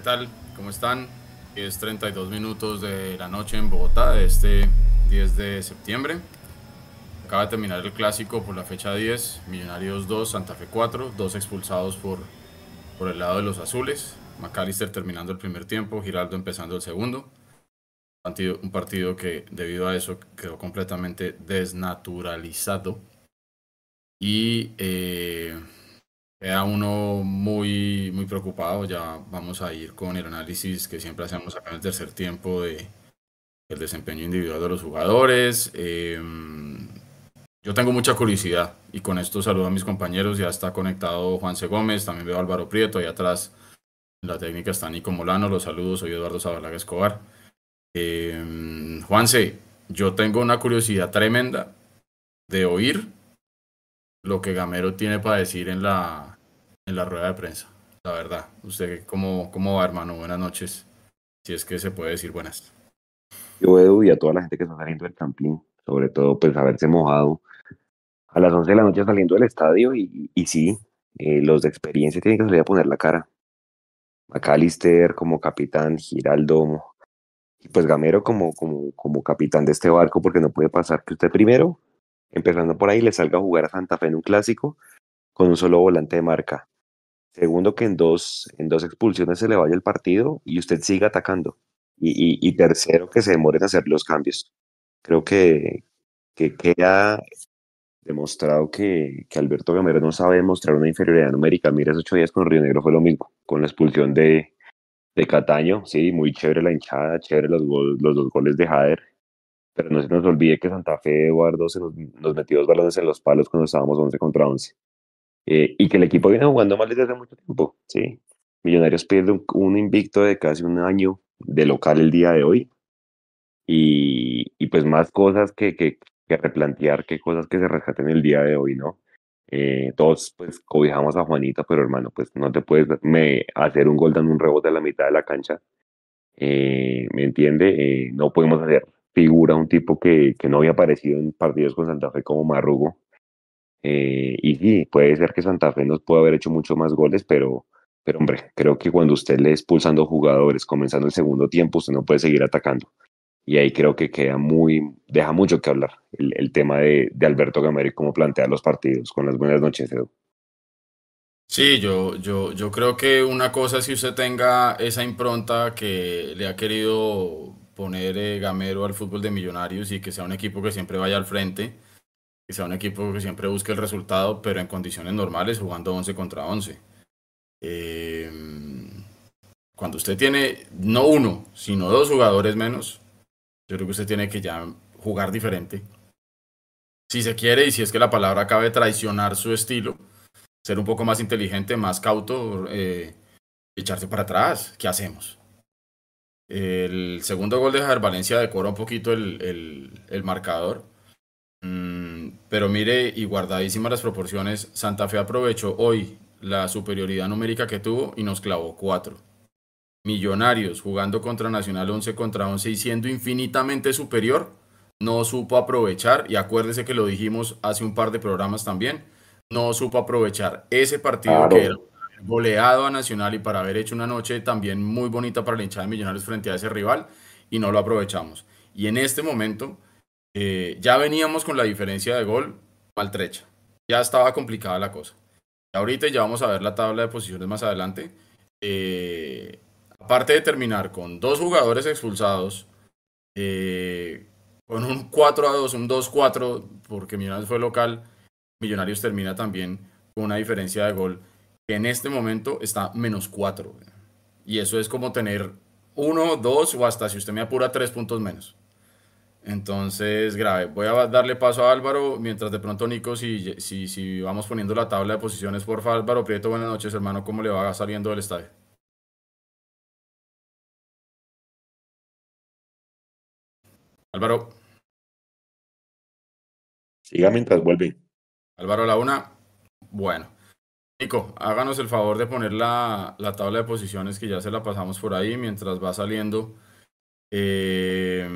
¿Qué tal? ¿Cómo están? Es 32 minutos de la noche en Bogotá, este 10 de septiembre. Acaba de terminar el clásico por la fecha 10, Millonarios 2, Santa Fe 4, dos expulsados por, por el lado de los azules. McAllister terminando el primer tiempo, Giraldo empezando el segundo. Un partido, que debido a eso quedó completamente desnaturalizado. Y eh, queda uno muy, muy preocupado. Ya vamos a ir con el análisis que siempre hacemos acá en el tercer tiempo de el desempeño individual de los jugadores. Eh, yo tengo mucha curiosidad y con esto saludo a mis compañeros. Ya está conectado Juan C. Gómez, también veo a Álvaro Prieto. Ahí atrás en la técnica está Nico Molano. Los saludos, soy Eduardo Zabalaga Escobar. Eh, Juanse, yo tengo una curiosidad tremenda de oír lo que Gamero tiene para decir en la, en la rueda de prensa. La verdad, ¿usted cómo, cómo va, hermano? Buenas noches. Si es que se puede decir buenas. Yo, Edu, y a toda la gente que está saliendo del campín, sobre todo, pues haberse mojado a las 11 de la noche saliendo del estadio, y, y sí, eh, los de experiencia tienen que salir a poner la cara. McAllister como capitán, Giraldo, pues Gamero como, como, como capitán de este barco, porque no puede pasar que usted primero, empezando por ahí, le salga a jugar a Santa Fe en un clásico con un solo volante de marca. Segundo, que en dos, en dos expulsiones se le vaya el partido y usted siga atacando. Y, y, tercero, que se demoren a hacer los cambios. Creo que, que queda demostrado que, Alberto Gamero no sabe demostrar una inferioridad numérica. Mira, esos ocho días con Río Negro fue lo mismo, con la expulsión de, Cataño, sí, muy chévere la hinchada, chévere los, los dos goles de Jader, pero no se nos olvide que Santa Fe, Eduardo, se nos, nos metió dos balones en los palos cuando estábamos 11 contra 11. Eh, y que el equipo viene jugando mal desde hace mucho tiempo, sí. Millonarios pierde un, un invicto de casi un año de local el día de hoy. Y, y pues más cosas que, que, que replantear, qué cosas que se rescaten el día de hoy, ¿no? Eh, todos pues cobijamos a Juanito, pero hermano, pues no te puedes me, hacer un gol dando un rebote a la mitad de la cancha. Eh, ¿Me entiende? Eh, no podemos hacer figura un tipo que, que, no había aparecido en partidos con Santa Fe como Marrugo. Y sí, puede ser que Santa Fe nos pueda haber hecho mucho más goles, pero, pero hombre, creo que cuando usted le expulsando jugadores comenzando el segundo tiempo, usted no puede seguir atacando y ahí creo que queda muy, deja mucho que hablar el, el tema de, de, Alberto Gamero y cómo plantea los partidos. Con las buenas noches, Edu. Sí, yo, yo, yo creo que una cosa es si usted tenga esa impronta que le ha querido poner eh, Gamero al fútbol de Millonarios y que sea un equipo que siempre vaya al frente, que un equipo que siempre busque el resultado, pero en condiciones normales, jugando 11 contra 11. Eh, cuando usted tiene no uno, sino dos jugadores menos, yo creo que usted tiene que ya jugar diferente. Si se quiere y si es que la palabra cabe traicionar su estilo, ser un poco más inteligente, más cauto, eh, echarse para atrás. ¿Qué hacemos? El segundo gol de Javier Valencia decora un poquito el, el marcador. Mm, pero mire, y guardadísimas las proporciones, Santa Fe aprovechó hoy la superioridad numérica que tuvo y nos clavó cuatro. Millonarios jugando contra Nacional 11 contra 11 y siendo infinitamente superior, no supo aprovechar, y acuérdese que lo dijimos hace un par de programas también, no supo aprovechar ese partido claro. que era goleado a Nacional y para haber hecho una noche también muy bonita para la hinchada de Millonarios frente a ese rival y no lo aprovechamos. Y en este momento eh, ya veníamos con la diferencia de gol maltrecha, ya estaba complicada la cosa. Ahorita ya vamos a ver la tabla de posiciones más adelante. Eh, aparte de terminar con dos jugadores expulsados, eh, con un 4 a 2, un 2-4, porque Millonarios fue local, Millonarios termina también con una diferencia de gol que en este momento está menos 4. Y eso es como tener uno, dos o hasta, si usted me apura, tres puntos menos. Entonces, grave. Voy a darle paso a Álvaro, mientras de pronto Nico, si, si, si vamos poniendo la tabla de posiciones, por favor, Álvaro Prieto, buenas noches, hermano, ¿cómo le va saliendo del estadio? Álvaro. Siga mientras vuelve. Álvaro la una. Bueno. Nico, háganos el favor de poner la, la, tabla de posiciones que ya se la pasamos por ahí mientras va saliendo. Eh,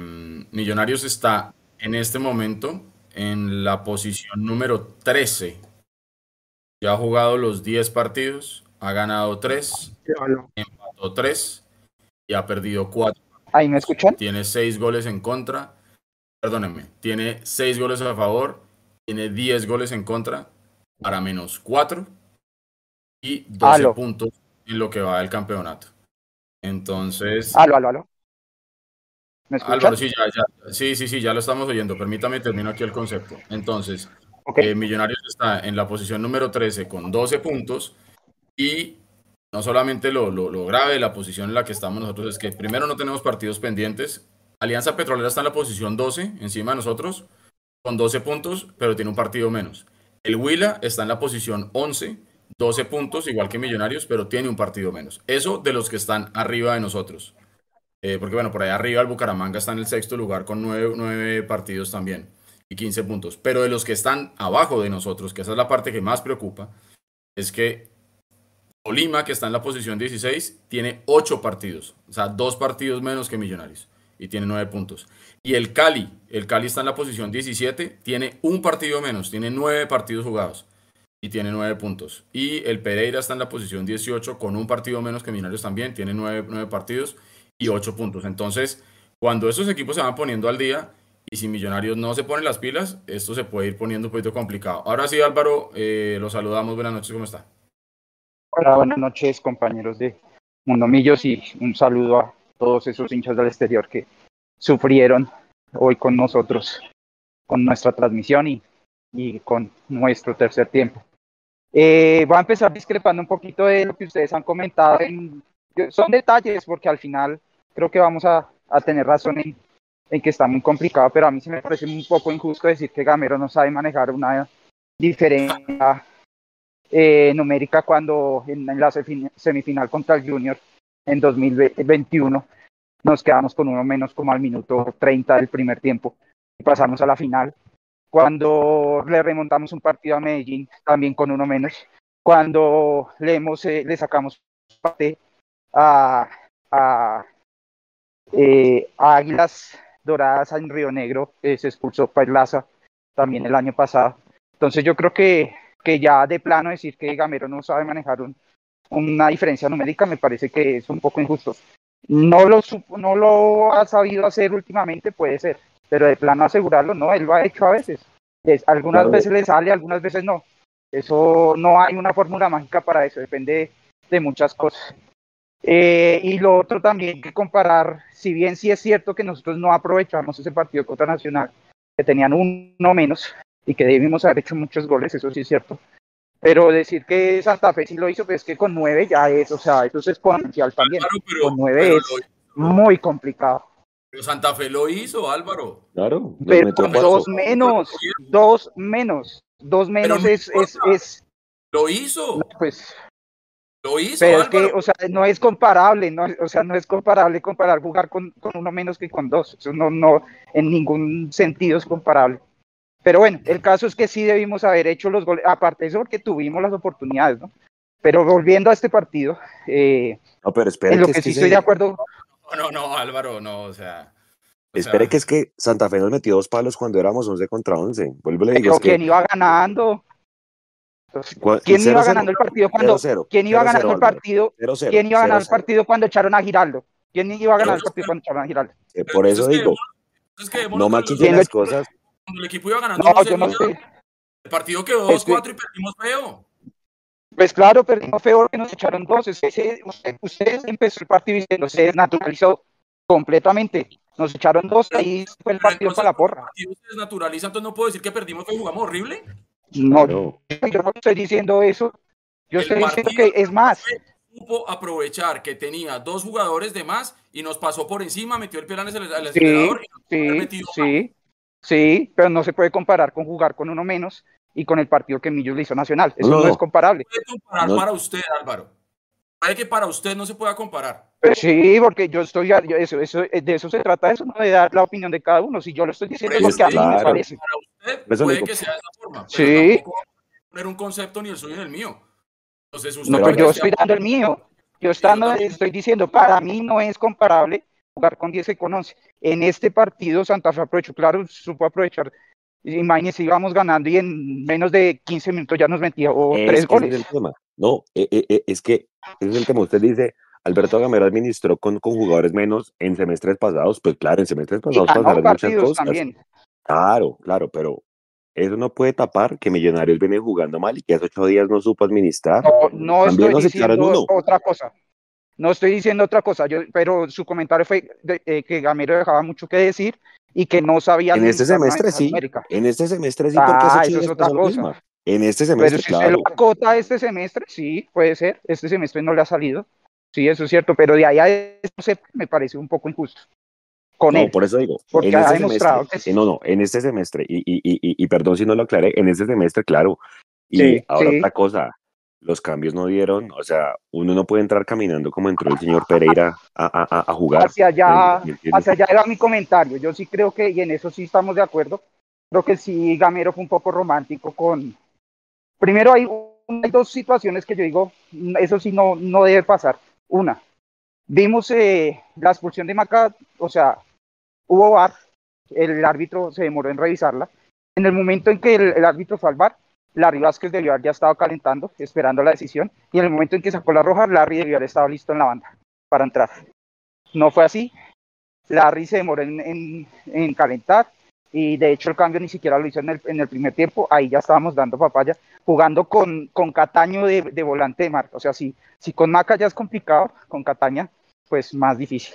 Millonarios está en este momento en la posición número 13. Ya ha jugado los 10 partidos, ha ganado 3, empató 3 y ha perdido 4. ¿Ahí me escuchan? Tiene 6 goles en contra. Perdónenme, tiene 6 goles a favor, tiene 10 goles en contra para menos 4 y 12 Aló. puntos en lo que va del campeonato. Entonces, aló, aló. ¿Me? Álvaro, sí, ya, ya, sí, sí, sí, ya lo estamos oyendo. Permítame, termino aquí el concepto. Entonces, eh, Millonarios está en la posición número 13 con 12 puntos y no solamente lo, lo, lo grave de la posición en la que estamos nosotros es que primero no tenemos partidos pendientes. Alianza Petrolera está en la posición 12 encima de nosotros con 12 puntos, pero tiene un partido menos. El Huila está en la posición 11, 12 puntos, igual que Millonarios, pero tiene un partido menos. Eso de los que están arriba de nosotros. Eh, porque bueno, por ahí arriba el Bucaramanga está en el sexto lugar con nueve, nueve partidos también y 15 puntos. Pero de los que están abajo de nosotros, que esa es la parte que más preocupa, es que Olima, que está en la posición 16, tiene 8 partidos, o sea, dos partidos menos que Millonarios y tiene 9 puntos. Y el Cali, el Cali está en la posición 17, tiene un partido menos, tiene 9 partidos jugados y tiene 9 puntos. Y el Pereira está en la posición 18 con un partido menos que Millonarios también, tiene 9, 9 partidos y 8 puntos. Entonces, cuando esos equipos se van poniendo al día y si Millonarios no se ponen las pilas, esto se puede ir poniendo un poquito complicado. Ahora sí, Álvaro, eh, lo saludamos. Buenas noches, ¿cómo está? Hola, buenas noches, compañeros de Mundo Millos, y un saludo a todos esos hinchas del exterior que sufrieron hoy con nosotros, con nuestra transmisión y, y con nuestro tercer tiempo. Eh, voy a empezar discrepando un poquito de lo que ustedes han comentado. En, son detalles, porque al final creo que vamos a, a tener razón en, en, que está muy complicado, pero a mí se me parece un poco injusto decir que Gamero no sabe manejar una diferencia eh, numérica cuando en, en, la semifinal contra el Junior en 2021 nos quedamos con uno menos como al minuto 30 del primer tiempo y pasamos a la final. Cuando le remontamos un partido a Medellín también con uno menos. Cuando le, hemos, eh, le sacamos parte a, a, eh, a, Águilas Doradas en Río Negro, eh, se expulsó Perlaza también el año pasado. Entonces yo creo que que ya de plano decir que Gamero no sabe manejar un, una diferencia numérica me parece que es un poco injusto. No lo, no lo ha sabido hacer últimamente, puede ser, pero de plano asegurarlo, no, él lo ha hecho a veces. Es, algunas claro. veces le sale, algunas veces no. Eso no hay una fórmula mágica para eso, depende de muchas cosas. Eh, y lo otro también que comparar, si bien sí es cierto que nosotros no aprovechamos ese partido contra Nacional, que tenían uno menos, y que debimos haber hecho muchos goles, eso sí es cierto. Pero decir que Santa Fe sí lo hizo, pues es que con nueve ya es, o sea, eso es exponencial también. Claro, pero, con nueve es muy complicado. Pero Santa Fe lo hizo, Álvaro. Claro. Pero con dos menos, dos menos, dos menos no es, es, es, Lo hizo. Pues, lo hizo, pero es Álvaro. que, o sea, no es comparable, no, o sea, no es comparable comparar jugar con, con uno menos que con dos. Eso no, no, en ningún sentido es comparable. Pero bueno, el caso es que sí debimos haber hecho los goles, aparte de eso porque tuvimos las oportunidades, ¿no? Pero volviendo a este partido, eh, no, pero espere en lo que que, sí estoy se- de acuerdo, No, no, no, Álvaro, no, o sea. o Espere sea, que es que Santa Fe nos metió dos palos cuando éramos 11 contra 11. Vuelvo le digo, pero es que ¿quién iba ganando? Entonces, ¿Quién iba 0-0, ganando el partido cuando? 0-0, ¿Quién iba 0-0, ganando el partido? 0-0, ¿Quién iba a ganar el 0-0. partido cuando echaron a Giraldo? ¿Quién iba a ganar el partido cuando echaron a Giraldo? Eh, Por eso digo, no maquillen ¿Quién las cosas. Cuando el equipo iba ganando No, 1-0 yo no ya, sé. El partido quedó Es que- 2-4 y perdimos feo. Pues claro, perdimos feo que nos echaron dos. Usted, usted empezó el partido diciendo, se desnaturalizó completamente. Nos echaron dos, ahí fue el partido entonces, para la El porra. partido se desnaturaliza, entonces no puedo decir que perdimos que jugamos horrible. No, No, yo no estoy diciendo eso. Yo El estoy diciendo que es más. Supo aprovechar que tenía dos jugadores de más y nos pasó por encima, metió el pie al aceler- al Sí, acelerador y nos Sí, sí, sí, pero no se puede comparar con jugar con uno menos y con el partido que Millos le hizo Nacional. Eso no, No. es comparable. puede comparar No. para usted, Álvaro. Puede que para usted no se pueda comparar. Pero sí, porque yo estoy, yo- eso, eso, de eso se trata, eso no de dar la opinión de cada uno. Si yo lo estoy diciendo es Por lo que a mí me parece. Para usted Por eso puede que sea de esa forma, pero Sí. tampoco poner un concepto ni el suyo ni el mío. Entonces usted No, Pero pues yo estoy sea- dando el mío. Yo estando, estoy diciendo, para mí no es comparable jugar con 10 y con 11. En este partido Santa Fe aprovechó, claro, supo aprovechar. Imagínense, íbamos ganando y en menos de 15 minutos ya nos metía o es tres goles. es el tema. No, eh, eh, eh, es que es el tema. Usted dice, Alberto Gamero administró con, con jugadores menos en semestres pasados, pues claro, en semestres pasados ganó pasaron muchas partidos cosas. también. Claro, claro, pero eso no puede tapar que Millonarios viene jugando mal y que hace ocho días no supo administrar. No, no También estoy diciendo uno. otra cosa. No estoy diciendo otra cosa, yo, pero su comentario fue de- eh, que Gamero dejaba mucho que decir y que no sabía. En este semestre sí, en este semestre sí, porque Ah, eso es otra cosa. En este Pero semestre, si usted claro. lo acota este semestre, sí, puede ser. Este semestre no le ha salido. Sí, eso es cierto, pero de ahí a eso se- me parece un poco injusto. Con No, él. por eso digo, Porque en ha este demostrado semestre, que sí. eh, no, no, en este semestre, y, y, y, y- perdón si no lo aclaré, en este semestre, claro. Y Sí, ahora sí. otra cosa, los cambios no dieron, o sea, uno no puede entrar caminando como entró el señor Pereira a, a, a- jugar. hacia allá, hacia allá era mi comentario. Yo sí creo que, y en eso sí estamos de acuerdo, creo que sí Gamero fue un poco romántico con... Primero hay, hay dos situaciones que yo digo, eso sí no, no debe pasar. Una, vimos eh, la expulsión de Maca, o sea, hubo VAR, el árbitro se demoró en revisarla. En el momento en que el, el árbitro fue al VAR, Larry Vázquez debió haber ya estado calentando, esperando la decisión, y en el momento en que sacó la roja, Larry debió haber estado listo en la banda para entrar. No fue así. Larry se demoró en, en- en calentar y de hecho el cambio ni siquiera lo hizo en el, en el primer tiempo. Ahí ya estábamos dando papaya, jugando con, con Cataño de, de volante de marca. O sea, si, si con Maca ya es complicado, con Cataña, pues más difícil.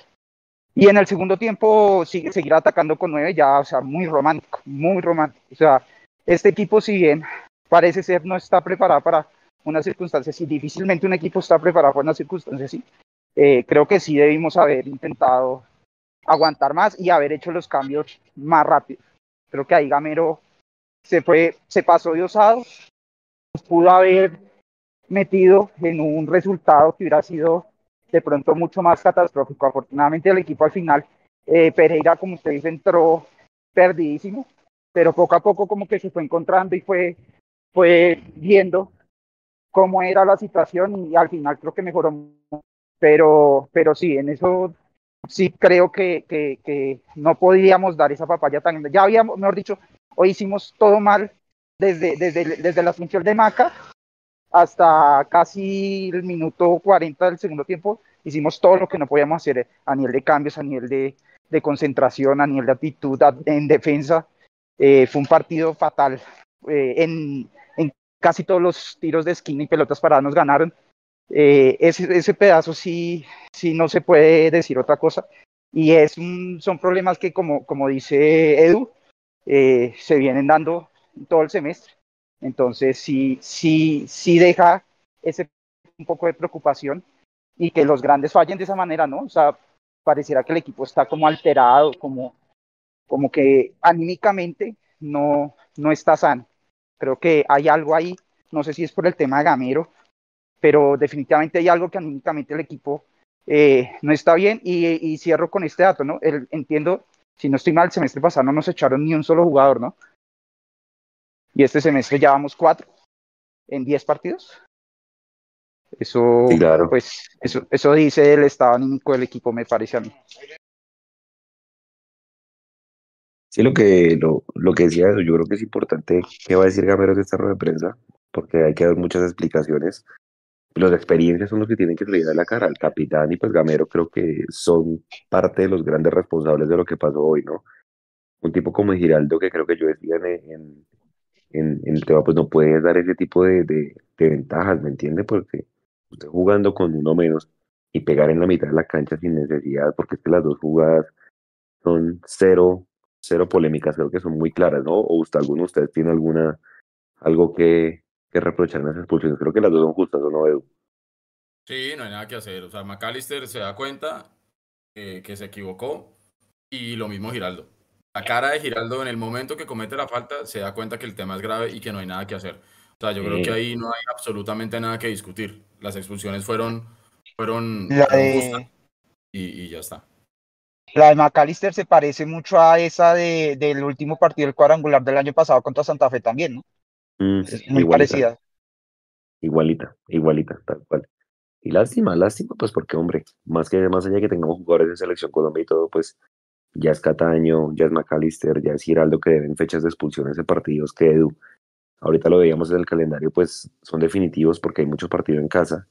Y en el segundo tiempo sigue, seguir atacando con nueve ya, o sea, muy romántico, muy romántico. O sea, este equipo, si bien parece ser no está preparado para una circunstancia así, difícilmente un equipo está preparado para una circunstancia así. Eh, creo que sí debimos haber intentado aguantar más y haber hecho los cambios más rápido. Creo que ahí Gamero se fue, se pasó de osado, pudo haber metido en un resultado que hubiera sido de pronto mucho más catastrófico. Afortunadamente el equipo al final, eh, Pereira, como usted dice, entró perdidísimo, pero poco a poco como que se fue encontrando y fue, fue viendo cómo era la situación y al final creo que mejoró. Pero, pero sí, en eso sí creo que, que, que no podíamos dar esa papaya tan. Ya habíamos, mejor dicho, hoy hicimos todo mal desde, desde, desde la función de Maca hasta casi el minuto 40 del segundo tiempo. Hicimos todo lo que no podíamos hacer a nivel de cambios, a nivel de, de concentración, a nivel de actitud, en defensa. Eh, fue un partido fatal. Eh, en, en casi todos los tiros de esquina y pelotas paradas nos ganaron. Eh, ese, ese pedazo sí, sí no se puede decir otra cosa. Y es un- son problemas que, como, como dice Edu, eh, se vienen dando todo el semestre. Entonces, sí, sí, sí deja ese un poco de preocupación y que los grandes fallen de esa manera, ¿no? O sea, pareciera que el equipo está como alterado, como, como que anímicamente no, no está sano. Creo que hay algo ahí, no sé si es por el tema de Gamero, pero definitivamente hay algo que anímicamente el equipo eh, no está bien. Y, cierro con este dato, ¿no? El, entiendo, si no estoy mal, el semestre pasado no nos echaron ni un solo jugador, ¿no? Y este semestre ya vamos cuatro en diez partidos. Eso, claro. pues, eso, eso dice el estado anímico del equipo, me parece a mí. Sí, lo que, lo, lo que decía eso, yo creo que es importante qué va a decir Gamero de esta rueda de prensa, porque hay que dar muchas explicaciones. Los de experiencia son los que tienen que salir a la cara. El capitán y pues Gamero creo que son parte de los grandes responsables de lo que pasó hoy, ¿no? Un tipo como Giraldo, que creo que yo decía en, en, en, en el tema, pues no puede dar ese tipo de, ventajas, ¿me entiende? Porque usted jugando con uno menos y pegar en la mitad de la cancha sin necesidad, porque es que las dos jugadas son cero, cero polémicas, creo que son muy claras, ¿no? O usted, alguno de ustedes tiene alguna, algo que, que reprochar en esas expulsiones. Creo que las dos son justas, ¿o no, Edu? Sí, no hay nada que hacer. O sea, McAllister se da cuenta eh, que se equivocó y lo mismo Giraldo. La cara de Giraldo en el momento que comete la falta se da cuenta que el tema es grave y que no hay nada que hacer. O sea, yo creo que ahí no hay absolutamente nada que discutir. Las expulsiones fueron, fueron, La de, y, y ya está. la de McAllister se parece mucho a esa de, del último partido del cuadrangular del año pasado contra Santa Fe también, ¿no? Mm, Es muy igualita, parecida. igualita, igualita, tal cual. Y lástima, lástima, pues porque, hombre, más que más allá de que tengamos jugadores de selección Colombia y todo, pues ya es Cataño, ya es McAllister, ya es Giraldo que deben fechas de expulsiones de partidos que Edu. Ahorita lo veíamos en el calendario, pues son definitivos porque hay muchos partidos en casa.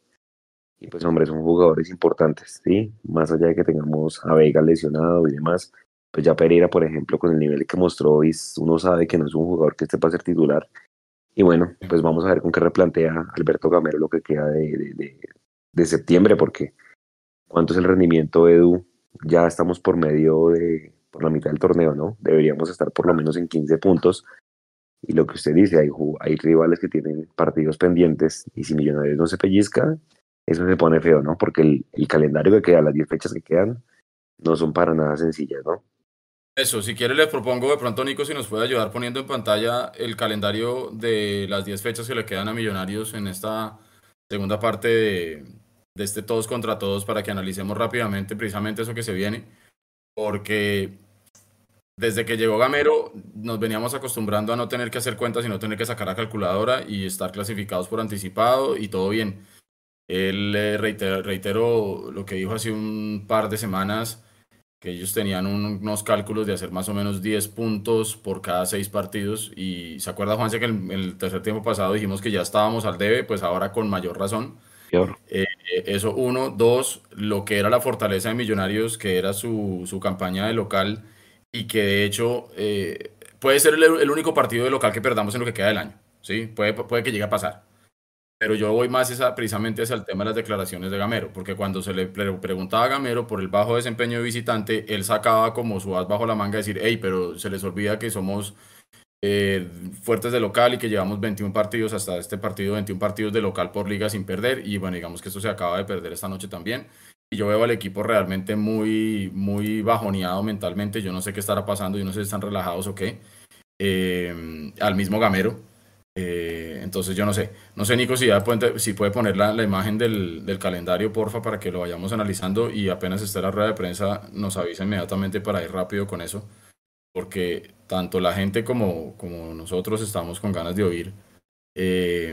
Y pues, hombre, son jugadores importantes, ¿sí? Más allá de que tengamos a Vega lesionado y demás, pues ya Pereira, por ejemplo, con el nivel que mostró hoy, uno sabe que no es un jugador que esté para ser titular. Y bueno, pues vamos a ver con qué replantea Alberto Gamero lo que queda de, de, de, septiembre, porque ¿cuánto es el rendimiento, Edu? Ya estamos por medio de, por la mitad del torneo, ¿no? Deberíamos estar por lo menos en 15 puntos. Y lo que usted dice, hay, hay rivales que tienen partidos pendientes y si Millonarios no se pellizca, eso se pone feo, ¿no? Porque el, el calendario que queda, las 10 fechas que quedan, no son para nada sencillas, ¿no? Eso, si quiere le propongo de pronto, Nico, si nos puede ayudar poniendo en pantalla el calendario de las 10 fechas que le quedan a Millonarios en esta segunda parte de, de este todos contra todos para que analicemos rápidamente precisamente eso que se viene. Porque desde que llegó Gamero nos veníamos acostumbrando a no tener que hacer cuentas y no tener que sacar la calculadora y estar clasificados por anticipado y todo bien. Él eh, reiteró lo que dijo hace un par de semanas que ellos tenían unos cálculos de hacer más o menos 10 puntos por cada 6 partidos. Y se acuerda, Juanse, que en el, tercer tiempo pasado dijimos que ya estábamos al debe, pues ahora con mayor razón. Eh, eso, uno. Dos, lo que era la fortaleza de Millonarios, que era su, su campaña de local y que de hecho eh, puede ser el, el, único partido de local que perdamos en lo que queda del año. ¿sí? Puede, puede que llegue a pasar. Pero yo voy más esa, precisamente hacia el tema de las declaraciones de Gamero, porque cuando se le preguntaba a Gamero por el bajo desempeño de visitante, él sacaba como su as bajo la manga decir, hey, pero se les olvida que somos eh, fuertes de local y que llevamos 21 partidos hasta este partido, 21 partidos de local por liga sin perder. Y bueno, digamos que esto se acaba de perder esta noche también. Y yo veo al equipo realmente muy, muy bajoneado mentalmente. Yo no sé qué estará pasando, yo no sé si están relajados o qué. Eh, al mismo Gamero eh, entonces yo no sé, no sé Nico si, ya puede, si puede poner la, la imagen del, del, calendario, porfa, para que lo vayamos analizando y apenas esté la rueda de prensa nos avisa inmediatamente para ir rápido con eso, porque tanto la gente como, como nosotros estamos con ganas de oír eh,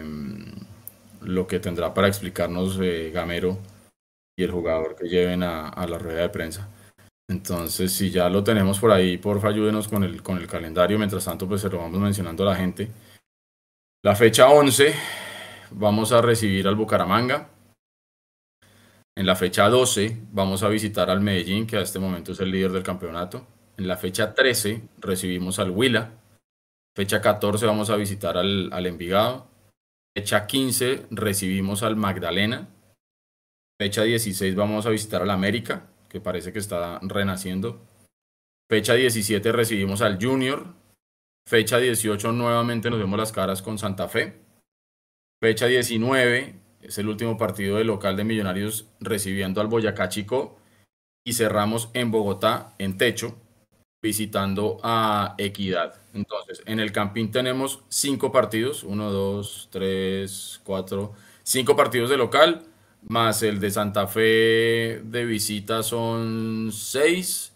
lo que tendrá para explicarnos eh, Gamero y el jugador que lleven a, a, la rueda de prensa. Entonces, si ya lo tenemos por ahí, porfa, ayúdenos con el, con el calendario. Mientras tanto, pues se lo vamos mencionando a la gente. La fecha 11 vamos a recibir al Bucaramanga. En la fecha 12 vamos a visitar al Medellín, que a este momento es el líder del campeonato. En la fecha 13 recibimos al Huila. Fecha 14 vamos a visitar al, al Envigado. Fecha 15 recibimos al Magdalena. Fecha 16 vamos a visitar al América, que parece que está renaciendo. Fecha 17 recibimos al Junior. Fecha 18 nuevamente nos vemos las caras con Santa Fe. Fecha 19 es el último partido de local de Millonarios recibiendo al Boyacá Chico. Y cerramos en Bogotá, en techo, visitando a Equidad. Entonces, en el Campín tenemos cinco partidos, uno, dos, tres, cuatro, cinco partidos de local, más el de Santa Fe de visita son seis,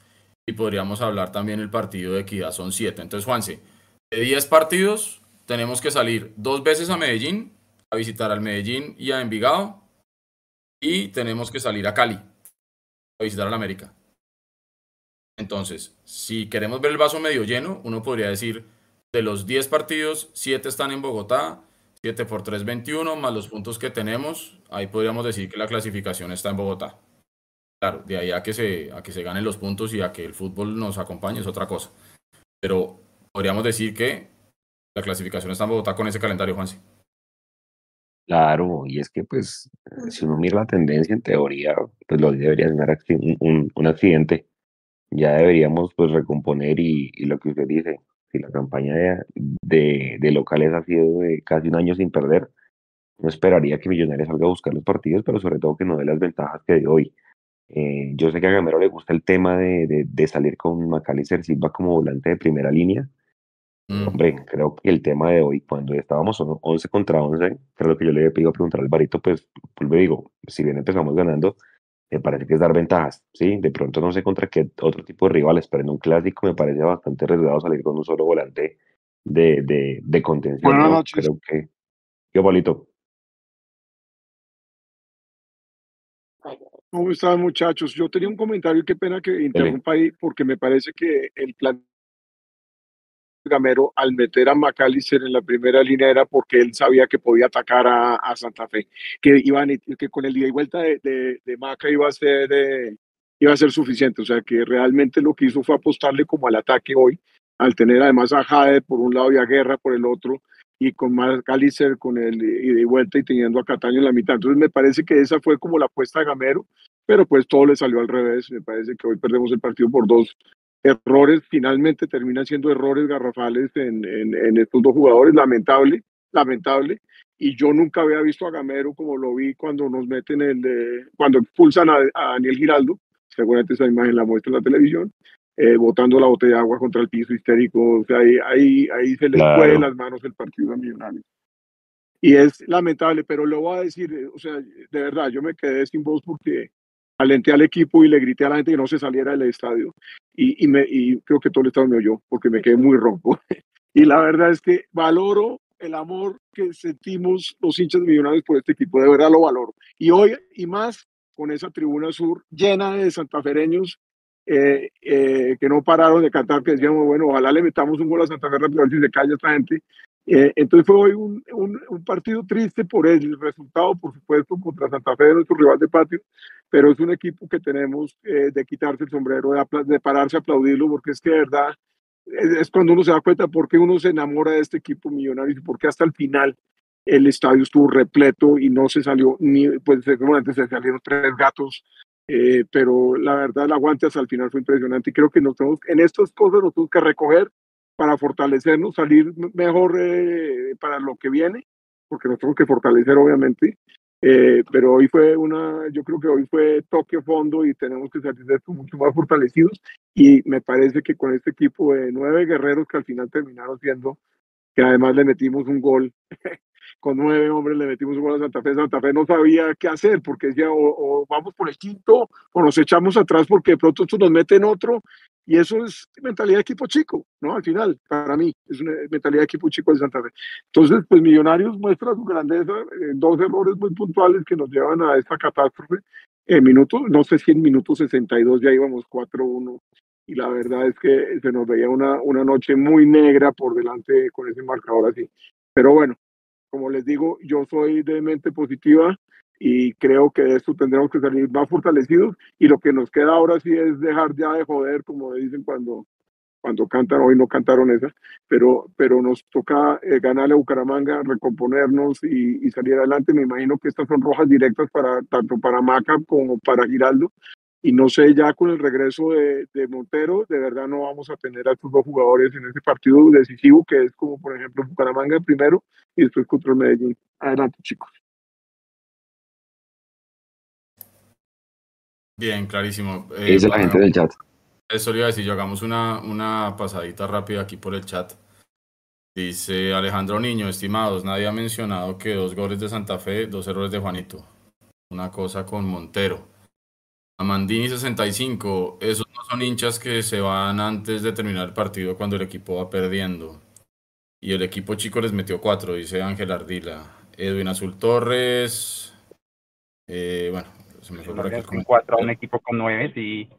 y podríamos hablar también el partido de Equidad son siete. Entonces, Juanse, de 10 partidos, tenemos que salir dos veces a Medellín, a visitar al Medellín y a Envigado, y tenemos que salir a Cali, a visitar al América. Entonces, si queremos ver el vaso medio lleno, uno podría decir, de los 10 partidos, 7 están en Bogotá, 7 por 3, 21, más los puntos que tenemos, ahí podríamos decir que la clasificación está en Bogotá. Claro, de ahí a que se, a que se ganen los puntos y a que el fútbol nos acompañe es otra cosa. Pero podríamos decir que la clasificación está en Bogotá con ese calendario, Juanse. Claro, y es que pues si uno mira la tendencia en teoría, pues lo debería ser un, un, un, accidente. Ya deberíamos pues recomponer y, y, lo que usted dice, si la campaña de, de, de, locales ha sido de casi un año sin perder, no esperaría que Millonarios salga a buscar los partidos, pero sobre todo que no dé las ventajas que de hoy. Eh, yo sé que a Gamero le gusta el tema de, de, de salir con Macalister Silva como volante de primera línea, Mm. Hombre, creo que el tema de hoy, cuando estábamos 11 contra 11, creo que yo le he pedido preguntar al Barito, pues, pues le digo, si bien empezamos ganando, me parece que es dar ventajas, ¿sí? De pronto no sé contra qué otro tipo de rivales, pero en un clásico me parece bastante arriesgado salir con un solo volante de, de, de contención. Buenas noches. Creo que... Yo, Bolito. ¿Cómo están, muchachos? Yo tenía un comentario, qué pena que interrumpa ahí, porque me parece que el plan Gamero al meter a McAllister en la primera línea era porque él sabía que podía atacar a, Santa Fe, que iban que con el ida y vuelta de, de, Maca iba a ser eh, iba a ser suficiente, o sea que realmente lo que hizo fue apostarle como al ataque hoy, al tener además a Jade por un lado y a Guerra por el otro, y con McAllister con el y vuelta y teniendo a Cataño en la mitad. Entonces me parece que esa fue como la apuesta de Gamero, pero pues todo le salió al revés. Me parece que hoy perdemos el partido por dos errores, finalmente terminan siendo errores garrafales en, en, estos dos jugadores, lamentable, lamentable. Y yo nunca había visto a Gamero como lo vi cuando nos meten el, cuando expulsan a, Daniel Giraldo, seguramente esa imagen la muestra en la televisión, eh, botando la botella de agua contra el piso histérico, o sea, ahí, ahí, ahí se les puede las manos el partido a Millonarios. Y es lamentable, pero lo voy a decir, eh, o sea, de verdad, yo me quedé sin voz porque alenté al equipo y le grité a la gente que no se saliera del estadio. Y, y, me, y creo que todo el estado me oyó porque me quedé muy ronco. y la verdad es que valoro el amor que sentimos los hinchas millonarios por este equipo, de verdad lo valoro. Y hoy, y más con esa tribuna sur llena de santafereños eh, eh, que no pararon de cantar, que decíamos, bueno, ojalá le metamos un gol a Santa Fe rápido, si se calla esta gente. Eh, entonces fue hoy un, un, un, partido triste por el resultado, por supuesto, contra Santa Fe, nuestro rival de patio, pero es un equipo que tenemos eh, de quitarse el sombrero, de, de, pararse a aplaudirlo, porque es que de verdad es, cuando uno se da cuenta por qué uno se enamora de este equipo millonario y por qué hasta el final el estadio estuvo repleto y no se salió ni, pues seguramente se salieron tres gatos, eh, pero la verdad el aguante hasta el final fue impresionante y creo que nos tenemos, en estas cosas nos tenemos que recoger para fortalecernos, salir mejor eh, para lo que viene, porque nos tenemos que fortalecer obviamente, eh, pero hoy fue una, yo creo que hoy fue toque fondo y tenemos que salir de esto mucho más fortalecidos. Y me parece que con este equipo de nueve guerreros que al final terminaron siendo, que además le metimos un gol, con nueve hombres le metimos un gol a Santa Fe, Santa Fe no sabía qué hacer porque decía o, vamos por el quinto o nos echamos atrás porque de pronto nos meten otro y eso es mentalidad de equipo chico, ¿no? Al final, para mí, es una mentalidad de equipo chico de Santa Fe. Entonces, pues Millonarios muestra su grandeza, eh, dos errores muy puntuales que nos llevan a esta catástrofe. En minutos, no sé si en minutos 62 ya íbamos 4-1 y la verdad es que se nos veía una, una noche muy negra por delante con ese marcador así. Pero bueno, como les digo, yo soy de mente positiva y creo que de esto tendremos que salir más fortalecidos y lo que nos queda ahora sí es dejar ya de joder, como dicen cuando, cuando cantan, hoy no cantaron esa, pero, pero nos toca eh, ganarle a Bucaramanga, recomponernos y, y, salir adelante. Me imagino que estas son rojas directas para tanto para Maca como para Giraldo. Y no sé, ya con el regreso de, de Montero, de verdad no vamos a tener a estos dos jugadores en ese partido decisivo, que es como por ejemplo Bucaramanga primero y después contra el Medellín. Adelante, chicos. Bien, clarísimo. Eh, es la gente del chat? Eso le iba a decir, yo hagamos una, una pasadita rápida aquí por el chat. Dice Alejandro Niño, estimados, nadie ha mencionado que dos goles de Santa Fe, dos errores de Juanito. Una cosa con Montero. Amandini 65, esos no son hinchas que se van antes de terminar el partido cuando el equipo va perdiendo. Y el equipo chico les metió cuatro, dice Ángel Ardila. Edwin Azul Torres. Eh, bueno, cuatro a un equipo con nueve, sí.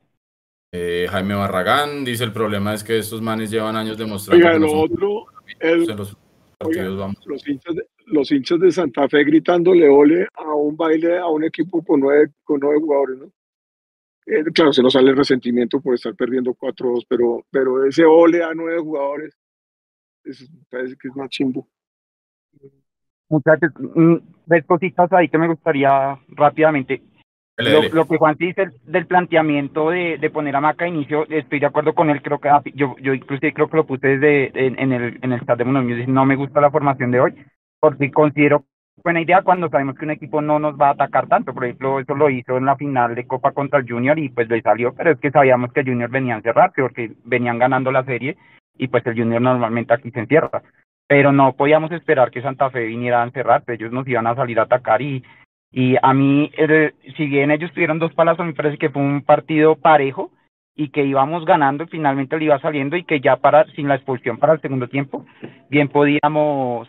Eh, Jaime Barragán dice el problema es que estos manes llevan años demostrando oiga, lo otro, los, los, hinchas de, los hinchas de Santa Fe gritándole ole a un baile a un equipo con nueve, con nueve jugadores, ¿no? Eh, claro, se nos sale el resentimiento por estar perdiendo 4-2, pero, pero ese ole a nueve jugadores, eso parece que es más chimbo. Muchachos, mm, tres cositas ahí que me gustaría rápidamente. Lo, que Juan dice del planteamiento de, de, poner a Maca a inicio, estoy de acuerdo con él, creo que ah, yo, yo inclusive creo que lo puse desde en, el, en el chat de no me gusta la formación de hoy, porque considero buena idea cuando sabemos que un equipo no nos va a atacar tanto, por ejemplo, eso lo hizo en la final de Copa contra el Junior y pues le salió, pero es que sabíamos que el Junior venía a encerrarse porque venían ganando la serie y pues el Junior normalmente aquí se encierra, pero no podíamos esperar que Santa Fe viniera a encerrarse, ellos nos iban a salir a atacar y y a mí, si bien ellos tuvieron dos palazos, me parece que fue un partido parejo y que íbamos ganando y finalmente le iba saliendo y que ya para sin la expulsión para el segundo tiempo, bien podíamos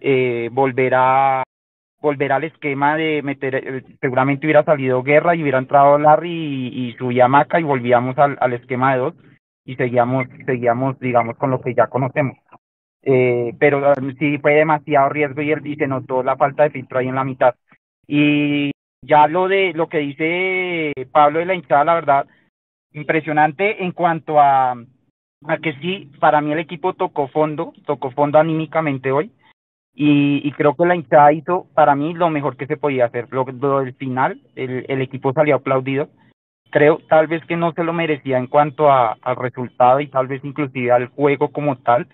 eh, volver a volver al esquema de meter, eh, seguramente hubiera salido guerra y hubiera entrado Larry y, y subía Maca y volvíamos al, al esquema de dos. y seguíamos, seguíamos, digamos, con lo que ya conocemos. Eh, pero um, sí fue demasiado riesgo y, él, y se notó la falta de filtro ahí en la mitad. Y ya lo de lo que dice Pablo de la hinchada, la verdad, impresionante en cuanto a, a que sí, para mí el equipo tocó fondo, tocó fondo anímicamente hoy. Y, y creo que la hinchada hizo para mí lo mejor que se podía hacer. Lo, lo del final, el, el equipo salió aplaudido. Creo tal vez que no se lo merecía en cuanto a, al resultado y tal vez inclusive al juego como tal,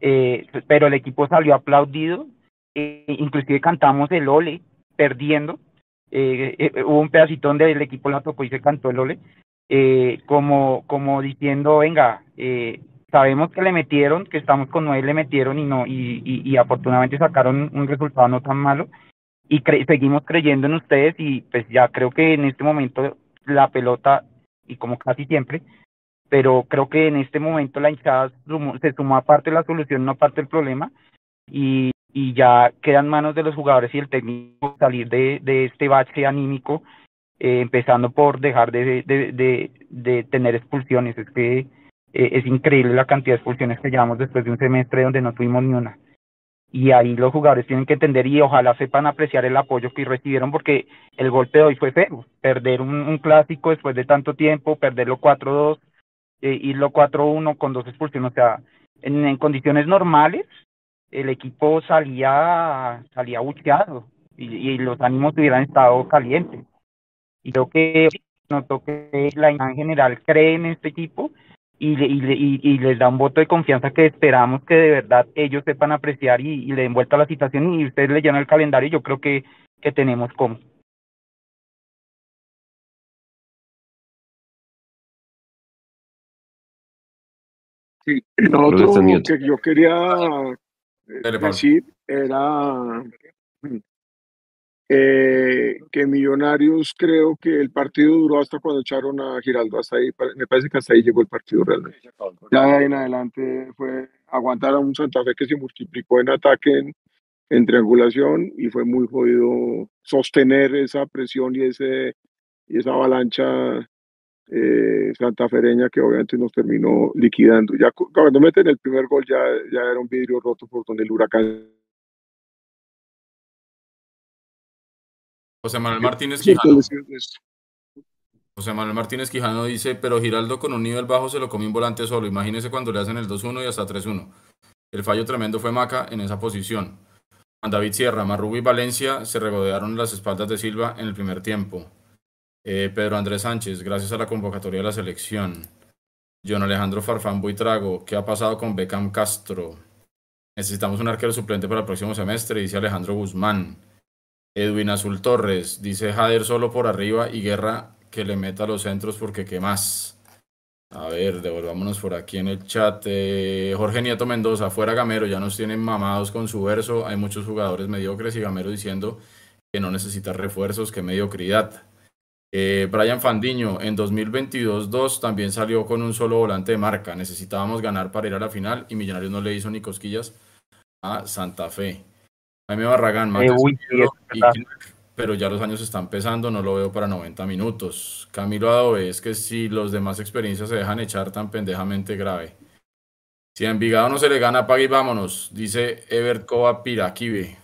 eh, pero el equipo salió aplaudido, eh, inclusive cantamos el ole perdiendo, eh, eh, hubo un pedacito donde el equipo la tocó y se cantó el ole, eh, como, como diciendo, venga, eh, sabemos que le metieron, que estamos con nueve, le metieron y no, y, y, afortunadamente sacaron un resultado no tan malo, y seguimos creyendo en ustedes y pues ya creo que en este momento la pelota, y como casi siempre, pero creo que en este momento la hinchada se sumó a parte de la solución, no parte del problema, y, y ya quedan manos de los jugadores y el técnico salir de, de este bache anímico, eh, empezando por dejar de, de, de, de tener expulsiones. Es que eh, es increíble la cantidad de expulsiones que llevamos después de un semestre donde no tuvimos ni una. Y ahí los jugadores tienen que entender y ojalá sepan apreciar el apoyo que recibieron porque el golpe de hoy fue feo. Perder un, un clásico después de tanto tiempo, perderlo 4-2, eh, irlo 4-1 con dos expulsiones, o sea, en, en condiciones normales el equipo salía salía bucheado y, y los ánimos hubieran estado calientes. Y creo que notó que la en general cree en este equipo y, y, y, y les da un voto de confianza que esperamos que de verdad ellos sepan apreciar y, y le den vuelta a la situación y ustedes leyeron el calendario y yo creo que, que tenemos como. Sí, lo otro que yo quería decir era eh, que Millonarios creo que el partido duró hasta cuando echaron a Giraldo, hasta ahí, me parece que hasta ahí llegó el partido realmente. Ya de ahí en adelante fue aguantar a un Santa Fe que se multiplicó en ataque, en, en triangulación y fue muy jodido sostener esa presión y, ese, y esa avalancha eh, santafereña que obviamente nos terminó liquidando. Ya cuando meten el primer gol ya, ya era un vidrio roto por donde el huracán José Manuel Martínez Quijano. José Manuel Martínez Quijano dice, pero Giraldo con un nivel bajo se lo comió un volante solo. Imagínese cuando le hacen el 2-1 y hasta 3-1. El fallo tremendo fue Maca en esa posición. Juan David Sierra, Marrugo y Valencia se regodearon las espaldas de Silva en el primer tiempo. Eh, Pedro Andrés Sánchez, gracias a la convocatoria de la selección. John Alejandro Farfán Buitrago, ¿qué ha pasado con Beckham Castro? Necesitamos un arquero suplente para el próximo semestre, dice Alejandro Guzmán. Edwin Azul Torres, dice Jader solo por arriba y Guerra que le meta los centros porque qué más. A ver, devolvámonos por aquí en el chat. Eh, Jorge Nieto Mendoza, fuera Gamero, ya nos tienen mamados con su verso. Hay muchos jugadores mediocres y Gamero diciendo que no necesita refuerzos, que mediocridad. Eh, Brian Fandiño, en 2022-2 también salió con un solo volante de marca. Necesitábamos ganar para ir a la final y Millonarios no le hizo ni cosquillas a Santa Fe. Jaime Barragán, Eh, uy, y. Knack, pero ya los años están pesando, no lo veo para 90 minutos. Camilo Adove, es que si los demás experiencias se dejan echar tan pendejamente grave. Si a Envigado no se le gana, pague y vámonos, dice Evercoa Piraquive.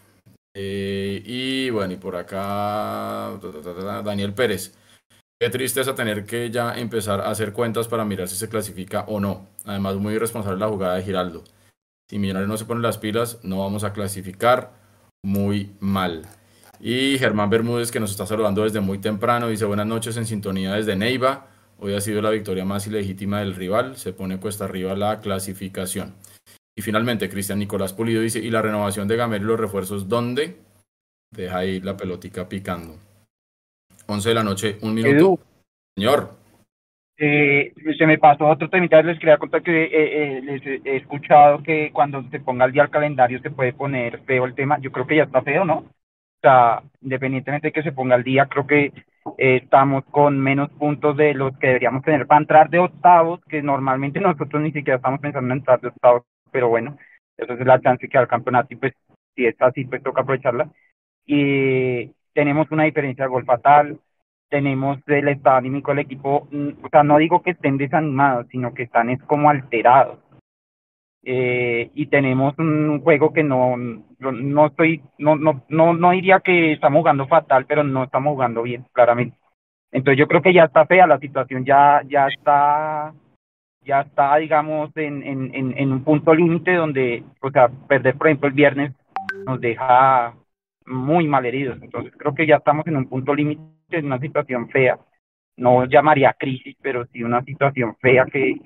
Eh, y bueno, y por acá Daniel Pérez. Qué tristeza tener que ya empezar a hacer cuentas para mirar si se clasifica o no. Además, muy irresponsable la jugada de Giraldo. Si Millonarios no se pone las pilas, no vamos a clasificar muy mal. Y Germán Bermúdez, que nos está saludando desde muy temprano, dice buenas noches en sintonía desde Neiva. Hoy ha sido la victoria más ilegítima del rival, se pone cuesta arriba la clasificación. Y finalmente, Cristian Nicolás Pulido dice, ¿y la renovación de Gamero y los refuerzos dónde? Deja ahí la pelotica picando. 11 de la noche, un minuto. Edu, Señor, eh, se me pasó otro temita, les quería contar que eh, eh, les he he escuchado que cuando se ponga al día el calendario se puede poner feo el tema, yo creo que ya está feo, ¿no? O sea, independientemente de que se ponga al día, creo que eh, estamos con menos puntos de los que deberíamos tener para entrar de octavos, que normalmente nosotros ni siquiera estamos pensando en entrar de octavos, pero bueno, esa es la chance que da el campeonato y pues si es así, pues toca aprovecharla. Y tenemos una diferencia de gol fatal, tenemos el estado anímico del equipo, mm, o sea, no digo que estén desanimados, sino que están es como alterados. Eh, y tenemos un juego que no, no estoy, no, no, no, no diría que estamos jugando fatal, pero no estamos jugando bien, claramente. Entonces yo creo que ya está fea la situación, ya, ya está, ya está, digamos, en, en, en, un punto límite donde, o sea, perder, por ejemplo, el viernes nos deja muy mal heridos. Entonces creo que ya estamos en un punto límite, en una situación fea. No llamaría crisis, pero sí una situación fea que,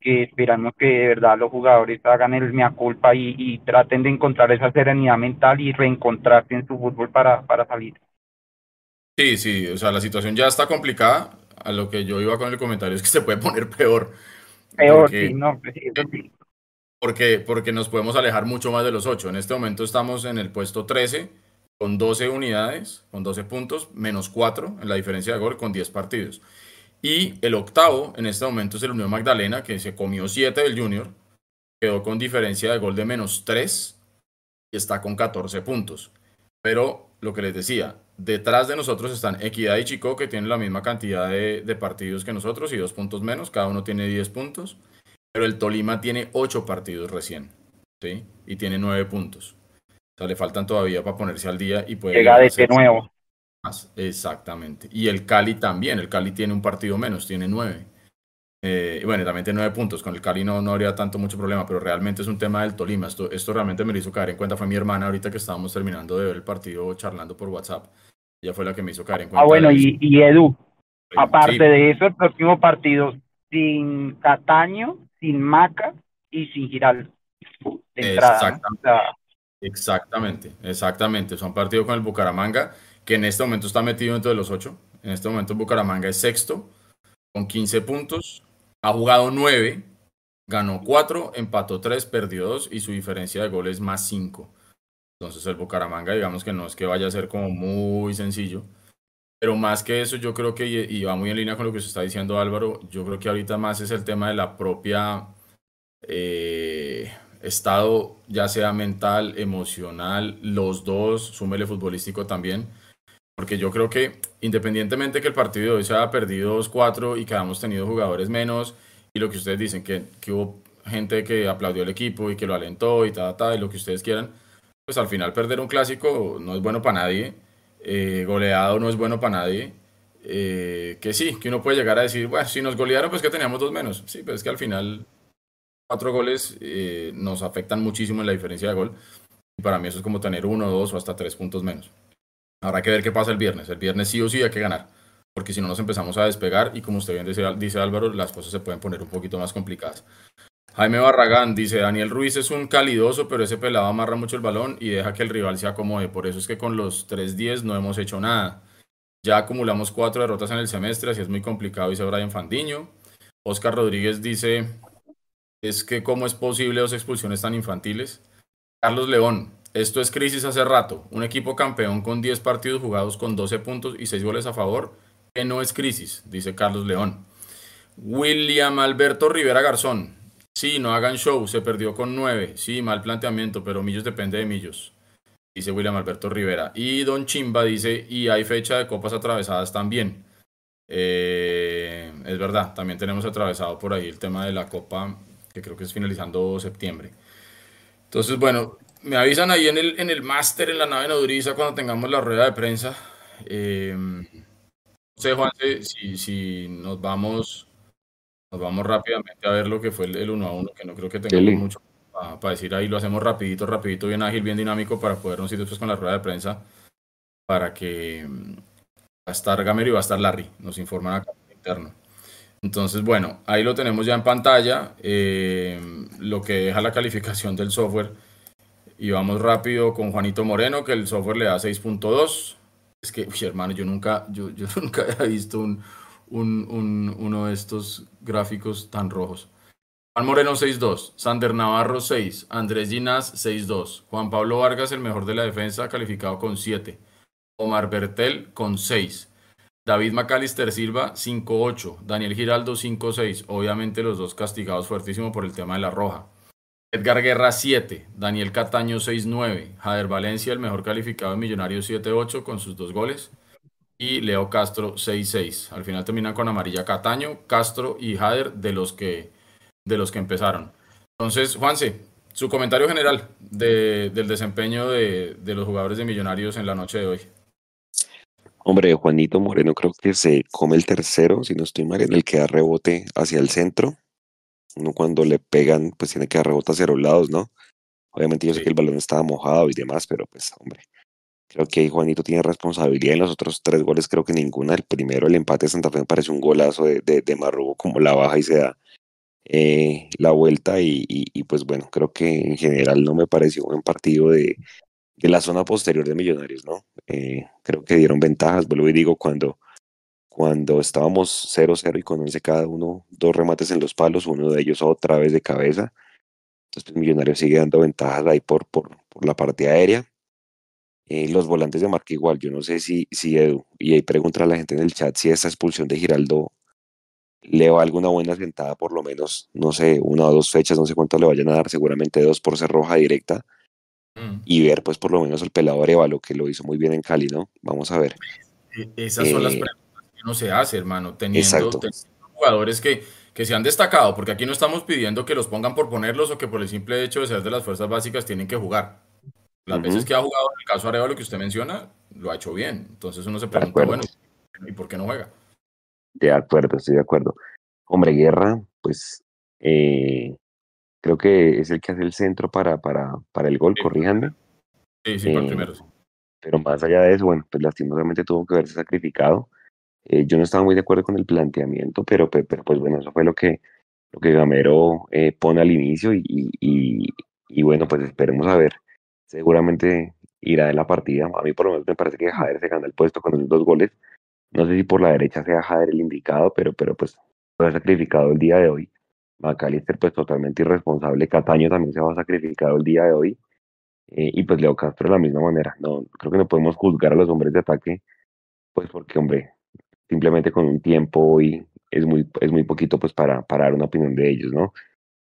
que esperamos que de verdad los jugadores hagan el mea culpa y, traten de encontrar esa serenidad mental y reencontrarse en su fútbol para, para salir. Sí, sí, o sea, la situación ya está complicada. A lo que yo iba con el comentario es que se puede poner peor. Peor, sí, no, pues sí, Porque, porque nos podemos alejar mucho más de los ocho. En este momento estamos en el puesto 13 con 12 unidades, con 12 puntos, menos 4 en la diferencia de gol con 10 partidos. Y el octavo en este momento es el Unión Magdalena, que se comió 7 del Junior, quedó con diferencia de gol de menos 3 y está con 14 puntos. Pero lo que les decía, detrás de nosotros están Equidad y Chico, que tienen la misma cantidad de, partidos que nosotros y dos puntos menos, cada uno tiene 10 puntos. Pero el Tolima tiene 8 partidos recién, ¿sí? Y tiene 9 puntos. O sea, le faltan todavía para ponerse al día y puede... Llega de nuevo. Exactamente. Y el Cali también. El Cali tiene un partido menos, tiene nueve. Eh, bueno, también tiene nueve puntos. Con el Cali no, no habría tanto mucho problema, pero realmente es un tema del Tolima. Esto, esto realmente me lo hizo caer en cuenta. Fue mi hermana ahorita que estábamos terminando de ver el partido charlando por WhatsApp. Ella fue la que me hizo caer en cuenta. Ah, bueno, y, y, Edu, aparte de eso, el próximo partido sin Cataño, sin Maca y sin Giral. Exactamente, exactamente. Son partidos con el Bucaramanga que en este momento está metido dentro de los ocho. En este momento Bucaramanga es sexto, con 15 puntos. Ha jugado 9, ganó 4, empató 3, perdió 2 y su diferencia de goles es más 5. Entonces el Bucaramanga, digamos que no es que vaya a ser como muy sencillo. Pero más que eso, yo creo que, y va muy en línea con lo que se está diciendo Álvaro, yo creo que ahorita más es el tema de la propia eh, estado, ya sea mental, emocional, los dos, súmele futbolístico también porque yo creo que independientemente que el partido de hoy se haya perdido 2-4 y que hayamos tenido jugadores menos, y lo que ustedes dicen, que, que hubo gente que aplaudió al equipo y que lo alentó y tal, tal, y lo que ustedes quieran, pues al final perder un clásico no es bueno para nadie, eh, goleado no es bueno para nadie. Eh, que sí, que uno puede llegar a decir, bueno, si nos golearon, pues que teníamos dos menos. Sí, pero es que al final cuatro goles eh, nos afectan muchísimo en la diferencia de gol. Y para mí eso es como tener uno, dos o hasta tres puntos menos. Habrá que ver qué pasa el viernes. El viernes sí o sí hay que ganar, porque si no nos empezamos a despegar y como usted bien dice, dice Álvaro, las cosas se pueden poner un poquito más complicadas. Jaime Barragán dice, Daniel Ruiz es un calidoso, pero ese pelado amarra mucho el balón y deja que el rival se acomode. Por eso es que con los 3-10 no hemos hecho nada. Ya acumulamos cuatro derrotas en el semestre, así es muy complicado, dice Brian Fandiño. Oscar Rodríguez dice, es que cómo es posible dos expulsiones tan infantiles. Carlos León, esto es crisis hace rato. Un equipo campeón con 10 partidos jugados con 12 puntos y 6 goles a favor, que no es crisis, dice Carlos León. William Alberto Rivera Garzón. Sí, no hagan show, se perdió con 9. Sí, mal planteamiento, pero Millos depende de Millos. Dice William Alberto Rivera. Y Don Chimba dice, y hay fecha de copas atravesadas también. Eh, es verdad, también tenemos atravesado por ahí el tema de la copa, que creo que es finalizando septiembre. Entonces, bueno, me avisan ahí en el, en el máster, en la nave nodriza, cuando tengamos la rueda de prensa. Eh, no sé, Juan, si, si nos vamos nos vamos rápidamente a ver lo que fue el, 1 a 1, que no creo que tengamos mucho para, decir ahí. Lo hacemos rapidito, rapidito, bien ágil, bien dinámico para podernos ir después con la rueda de prensa para que mm, va a estar Gamero y va a estar Larry, nos informan acá interno. Entonces, bueno, ahí lo tenemos ya en pantalla, eh, lo que deja la calificación del software y vamos rápido con Juanito Moreno, que el software le da 6.2. Es que, uy, hermano, yo nunca, yo, yo nunca había visto un, un, uno de estos gráficos tan rojos. Juan Moreno 6.2, Sander Navarro 6, Andrés Ginás 6.2, Juan Pablo Vargas el mejor de la defensa calificado con 7, Omar Bertel con 6, David Macalister Silva 5.8, Daniel Giraldo 5.6, obviamente los dos castigados fuertísimo por el tema de la roja. Edgar Guerra 7, Daniel Cataño 6-9, Jader Valencia el mejor calificado de Millonarios 7-8 con sus dos goles. Y Leo Castro 6-6. Al final terminan con amarilla Cataño, Castro y Jader de los que, de los que empezaron. Entonces, Juanse, su comentario general de, del desempeño de, de, los jugadores de Millonarios en la noche de hoy. Hombre, Juanito Moreno creo que se come el tercero, si no estoy mal, en el que da rebote hacia el centro. Uno cuando le pegan, pues tiene que dar rebote hacia los lados, ¿no? Obviamente yo sé que el balón estaba mojado y demás, pero pues, hombre, creo que ahí Juanito tiene responsabilidad en los otros tres goles, creo que ninguna. El primero, el empate de Santa Fe me parece un golazo de, de, Marrugo, como la baja y se da eh, la vuelta y, y, pues bueno, creo que en general no me pareció un buen partido de, de la zona posterior de Millonarios, ¿no? Eh, creo que dieron ventajas, vuelvo y digo, cuando, cuando estábamos 0-0 y con 11 cada uno, dos remates en los palos, uno de ellos otra vez de cabeza. Entonces, pues, Millonarios sigue dando ventajas ahí por, por, por la parte aérea. Eh, los volantes de marca igual, yo no sé si, si Edu, y ahí pregunta a la gente en el chat si esta expulsión de Giraldo le va alguna buena sentada, por lo menos, no sé, una o dos fechas, no sé cuánto le vayan a dar, seguramente dos por ser roja directa, mm. y ver pues por lo menos el pelado Arevalo, que lo hizo muy bien en Cali, ¿no? Vamos a ver. E, esas son las eh, preguntas que uno se hace, hermano, teniendo, teniendo jugadores que, que se han destacado, porque aquí no estamos pidiendo que los pongan por ponerlos o que por el simple hecho de ser de las fuerzas básicas tienen que jugar. Las uh -huh. veces que ha jugado, en el caso Arevalo que usted menciona, lo ha hecho bien. Entonces uno se pregunta, bueno, ¿y por qué no juega? De acuerdo, estoy de acuerdo. Hombre, Guerra, pues eh, creo que es el que hace el centro para, para, para el gol, sí, corríjanme. Sí, sí, eh, para el primero. Sí. Pero más allá de eso, bueno, pues lastimosamente tuvo que verse sacrificado. Eh, yo no estaba muy de acuerdo con el planteamiento, pero, pero, pero, pues bueno, eso fue lo que, lo que Gamero eh, pone al inicio y, y, y, bueno, pues esperemos a ver. Seguramente irá de la partida. A mí por lo menos me parece que Jader se gana el puesto con esos dos goles. No sé si por la derecha sea Jader el indicado, pero, pero pues lo ha sacrificado el día de hoy. Macalister pues totalmente irresponsable. Cataño también se va sacrificado el día de hoy. Eh, y pues Leo Castro de la misma manera. No, creo que no podemos juzgar a los hombres de ataque, pues porque, hombre, simplemente con un tiempo hoy es muy, es muy poquito pues para, para dar una opinión de ellos, ¿no?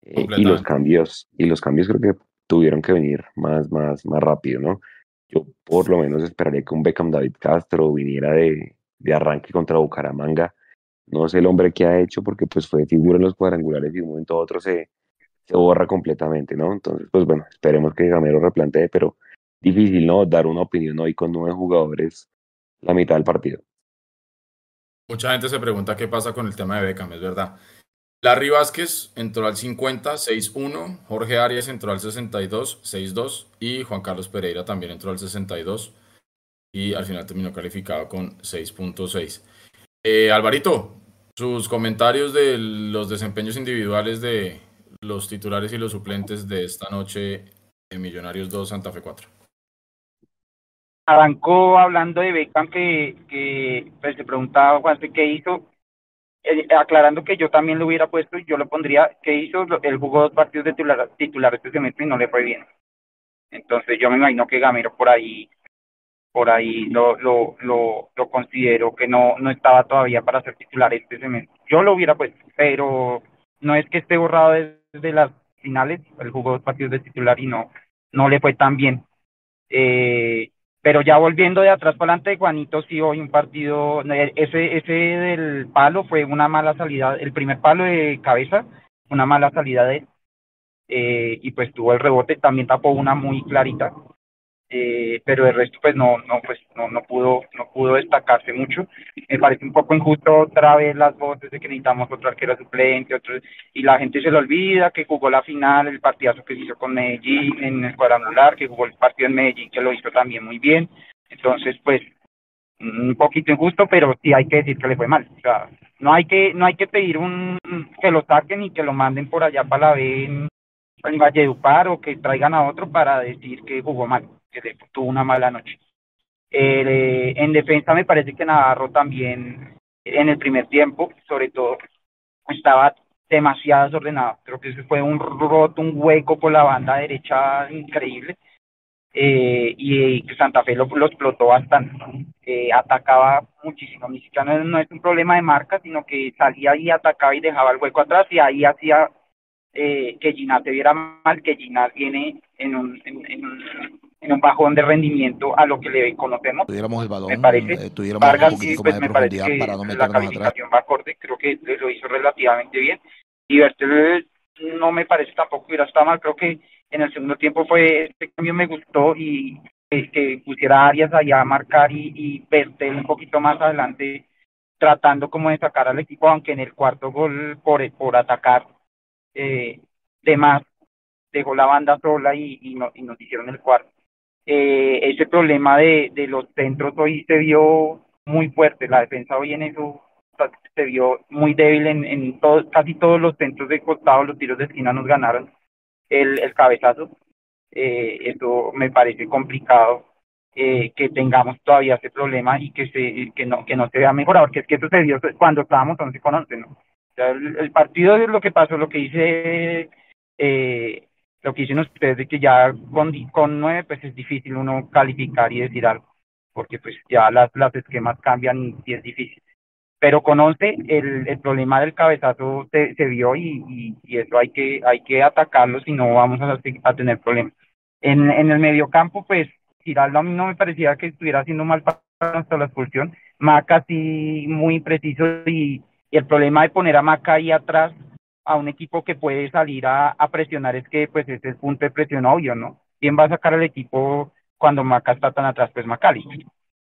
Eh, y los cambios, y los cambios creo que tuvieron que venir más, más, más rápido, ¿no? Yo por lo menos esperaría que un Beckham David Castro viniera de, de arranque contra Bucaramanga. No sé el hombre que ha hecho porque pues fue figura en los cuadrangulares y de un momento a otro se, se borra completamente, ¿no? Entonces, pues bueno, esperemos que Gamero replantee, pero difícil, ¿no? Dar una opinión hoy con nueve jugadores la mitad del partido. Mucha gente se pregunta qué pasa con el tema de Beckham, es verdad. Larry Vázquez entró al 50, 6-1. Jorge Arias entró al 62, 6-2. Y Juan Carlos Pereira también entró al 62. Y al final terminó calificado con 6.6. Eh, Alvarito, sus comentarios de los desempeños individuales de los titulares y los suplentes de esta noche en Millonarios 2, Santa Fe 4 arrancó hablando de Beckham que, que pues, se preguntaba Juan qué hizo, eh, aclarando que yo también lo hubiera puesto yo lo pondría, ¿qué hizo? Él jugó dos partidos de titular, titular este semestre y no le fue bien. Entonces yo me imagino que Gamero por ahí por ahí lo, lo, lo, lo considero que no, no estaba todavía para ser titular este semestre. Yo lo hubiera puesto, pero no es que esté borrado desde las finales, él jugó dos partidos de titular y no, no le fue tan bien. Eh, pero ya volviendo de atrás para adelante, Juanito sí hoy un partido, ese, ese del palo fue una mala salida, el primer palo de cabeza, una mala salida de eh, y pues tuvo el rebote, también tapó una muy clarita, eh, pero el resto pues no, no, pues no, no pudo, no pudo destacarse mucho. Me parece un poco injusto otra vez las voces de que necesitamos otro arquero suplente, otro, y la gente se le olvida que jugó la final, el partidazo que hizo con Medellín en el cuadrangular, que jugó el partido en Medellín, que lo hizo también muy bien. Entonces, pues, un poquito injusto, pero sí hay que decir que le fue mal. O sea, no hay que, no hay que pedir un que lo saquen y que lo manden por allá para la B en, en Valledupar o que traigan a otro para decir que jugó mal que tuvo una mala noche. Eh, en defensa me parece que Navarro también en el primer tiempo, sobre todo, estaba demasiado desordenado. Creo que fue un roto, un hueco por la banda derecha increíble. Eh, y, que Santa Fe lo, lo explotó bastante. Eh, atacaba muchísimo. Ni siquiera no, no, es un problema de marca, sino que salía y atacaba y dejaba el hueco atrás y ahí hacía eh, que Ginás se viera mal, que Ginás viene en un, en, en, en un bajón de rendimiento a lo que le conocemos. Tuviéramos el balón, me parece. Eh, tuviéramos Vargas un sí, poquitico pues más de profundidad para no la meternos atrás. calificación va acorde, creo que lo hizo relativamente bien. Y Bertel no me parece tampoco que hubiera estado mal, creo que en el segundo tiempo fue, este cambio me gustó y que, que pusiera Arias allá a marcar y, y Bertel un poquito más adelante tratando como de sacar al equipo, aunque en el cuarto gol por, por atacar eh, de más dejó la banda sola y, y, no, y nos hicieron el cuarto. Eh, ese problema de, de los centros hoy se vio muy fuerte, la defensa hoy en eso se vio muy débil en, en todo, casi todos los centros de costado, los tiros de esquina nos ganaron el, el cabezazo. Eh, eso me parece complicado eh, que tengamos todavía ese problema y que se que no que no se vea mejorado, porque es que eso se vio cuando estábamos 11 con 11, ¿no? O sea, el, el, partido es lo que pasó, lo que dice eh, lo que dicen ustedes de que ya con, con 9 pues es difícil uno calificar y decir algo, porque pues ya las, las esquemas cambian y es difícil. Pero con 11 el, el problema del cabezazo se, se vio y, y, y, eso hay que hay que atacarlo si no vamos a, a tener problemas. En, en el mediocampo pues Giraldo a mí no me parecía que estuviera haciendo mal hasta la expulsión. Maca sí muy preciso y, y, el problema de poner a Maca ahí atrás a un equipo que puede salir a, presionar es que pues ese es el punto de presión obvio no quién va a sacar al equipo cuando Maca está tan atrás pues Macali.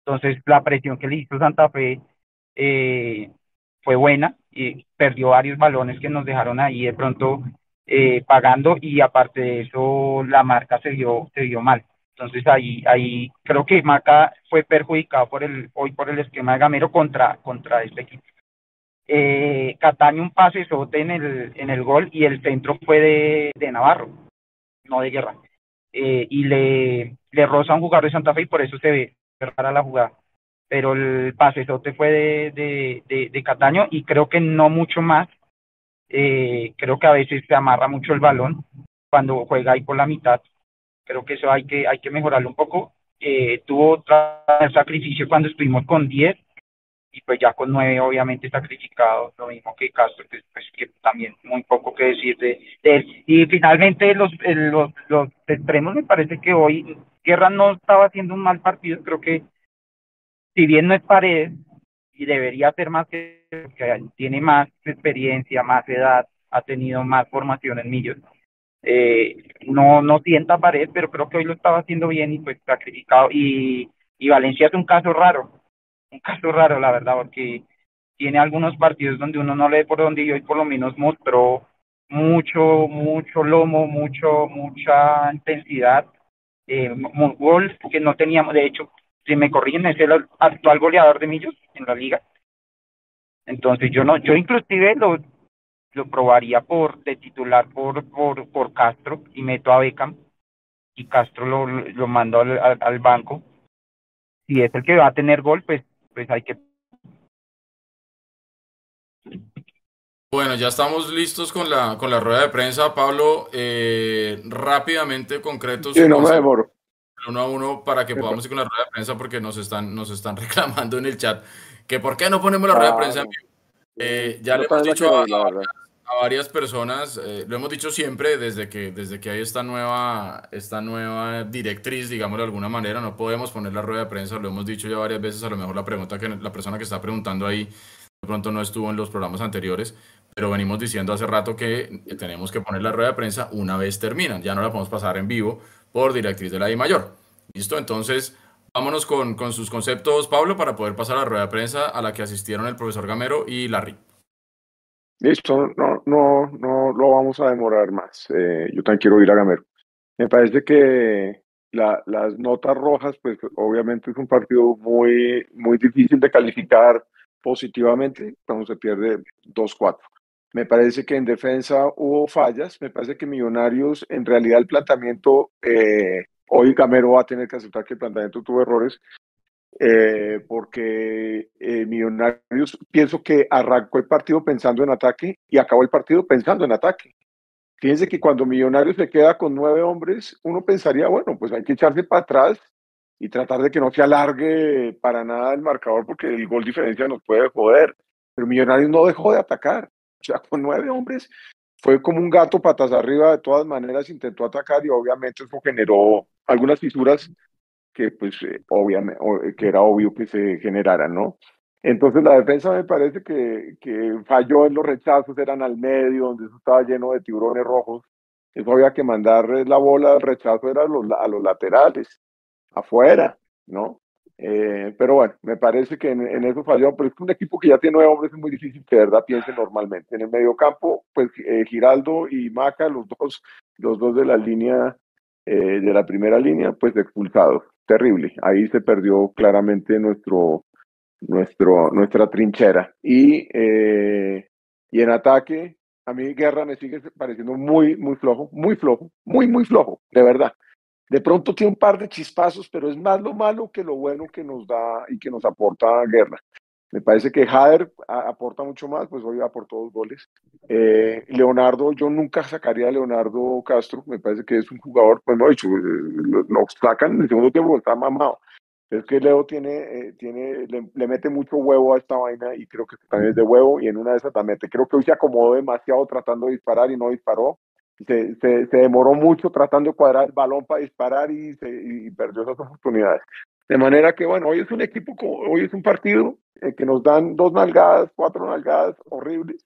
Entonces la presión que le hizo Santa Fe eh, fue buena y perdió varios balones que nos dejaron ahí de pronto eh, pagando y aparte de eso la marca se vio se vio mal. Entonces ahí ahí creo que Maca fue perjudicado por el hoy por el esquema de Gamero contra contra este equipo eh, Cataño un pase sote en el en el gol y el centro fue de, de Navarro no de Guerra eh, y le le roza a un jugador de Santa Fe y por eso se ve rara la jugada pero el pasesote fue de, de, de, de, Cataño y creo que no mucho más. Eh, creo que a veces se amarra mucho el balón cuando juega ahí por la mitad. Creo que eso hay que, hay que mejorarlo un poco. Eh, tuvo otra sacrificio cuando estuvimos con 10 y pues ya con 9 obviamente sacrificado, lo mismo que Castro, que, pues, que también muy poco que decir de, él. Y finalmente los, los, los extremos me parece que hoy Guerra no estaba haciendo un mal partido, creo que si bien no es pared y debería ser más que, tiene más experiencia, más edad, ha tenido más formación en millos, eh, no, no sienta pared, pero creo que hoy lo estaba haciendo bien y pues sacrificado. Y, y Valencia es un caso raro, un caso raro, la verdad, porque tiene algunos partidos donde uno no lee por donde y hoy por lo menos mostró mucho, mucho lomo, mucho, mucha intensidad. Eh, gol que no teníamos, de hecho, si me corrigen, es el actual goleador de Millos en la liga. Entonces yo no, yo inclusive lo, lo probaría por de titular por, por, por Castro y meto a Beckham y Castro lo, lo mando al, al banco. Si es el que va a tener gol, pues, pues hay que Bueno, ya estamos listos con la, con la rueda de prensa. Pablo, eh, rápidamente, concretos. Sí, no me demoro. Uno a uno para que podamos ir con la rueda de prensa porque nos están, nos están reclamando en el chat que por qué no ponemos la rueda de prensa en vivo. Eh, ya No le hemos dicho a. a varias personas, eh, lo hemos dicho siempre desde que, desde que hay esta nueva, esta nueva directriz, digámoslo de alguna manera, no podemos poner la rueda de prensa, lo hemos dicho ya varias veces, a lo mejor la pregunta que la persona que está preguntando ahí de pronto no estuvo en los programas anteriores, pero venimos diciendo hace rato que tenemos que poner la rueda de prensa una vez terminan, ya no la podemos pasar en vivo por directriz de la I mayor. ¿Listo? Entonces, vámonos con, con sus conceptos, Pablo, para poder pasar a la rueda de prensa a la que asistieron el profesor Gamero y Larry. Listo, no, no, no lo vamos a demorar más. Eh, yo también quiero ir a Gamero. Me parece que la, las notas rojas, pues obviamente es un partido muy, muy difícil de calificar positivamente cuando se pierde 2-4. Me parece que en defensa hubo fallas. Me parece que Millonarios, en realidad, el planteamiento, eh, hoy Gamero va a tener que aceptar que el planteamiento tuvo errores, eh, porque eh, Millonarios pienso que arrancó el partido pensando en ataque y acabó el partido pensando en ataque. Fíjense que cuando Millonarios se queda con nueve hombres, uno pensaría, bueno, pues hay que echarse para atrás y tratar de que no se alargue para nada el marcador porque el gol diferencia nos puede joder. Pero Millonarios no dejó de atacar. O sea, con nueve hombres fue como un gato patas arriba, de todas maneras intentó atacar y obviamente eso generó algunas fisuras que pues eh, obviamente que era obvio que se generaran, ¿no? Entonces la defensa me parece que, que falló en los rechazos, eran al medio, donde eso estaba lleno de tiburones rojos. Eso había que mandar la bola al rechazo, era a los, a los laterales, afuera, ¿no? Eh, pero bueno, me parece que en, eso falló, pero es un equipo que ya tiene nueve hombres, es muy difícil que de verdad piense normalmente. En el medio campo, pues eh, Giraldo y Maca, los dos, los dos de la línea, eh, de la primera línea, pues expulsados. Terrible. Ahí se perdió claramente nuestro, nuestro, nuestra trinchera. Y, y en ataque, a mí Guerra me sigue pareciendo muy, muy flojo, muy flojo, muy, muy flojo, de verdad. De pronto tiene un par de chispazos, pero es más lo malo que lo bueno que nos da y que nos aporta Guerra. Me parece que Jader aporta mucho más, pues hoy aportó dos goles. Eh, Leonardo, yo nunca sacaría a Leonardo Castro, me parece que es un jugador, pues no, dicho, eh, nos sacan en el segundo tiempo, está mamado. Es que Leo tiene, eh, tiene le, mete mucho huevo a esta vaina y creo que también es de huevo y en una de esas también. Creo que hoy se acomodó demasiado tratando de disparar y no disparó se, se, demoró mucho tratando de cuadrar el balón para disparar y, se, perdió esas oportunidades. De manera que, bueno, hoy es un equipo, hoy es un partido eh, que nos dan dos nalgadas, cuatro nalgadas horribles,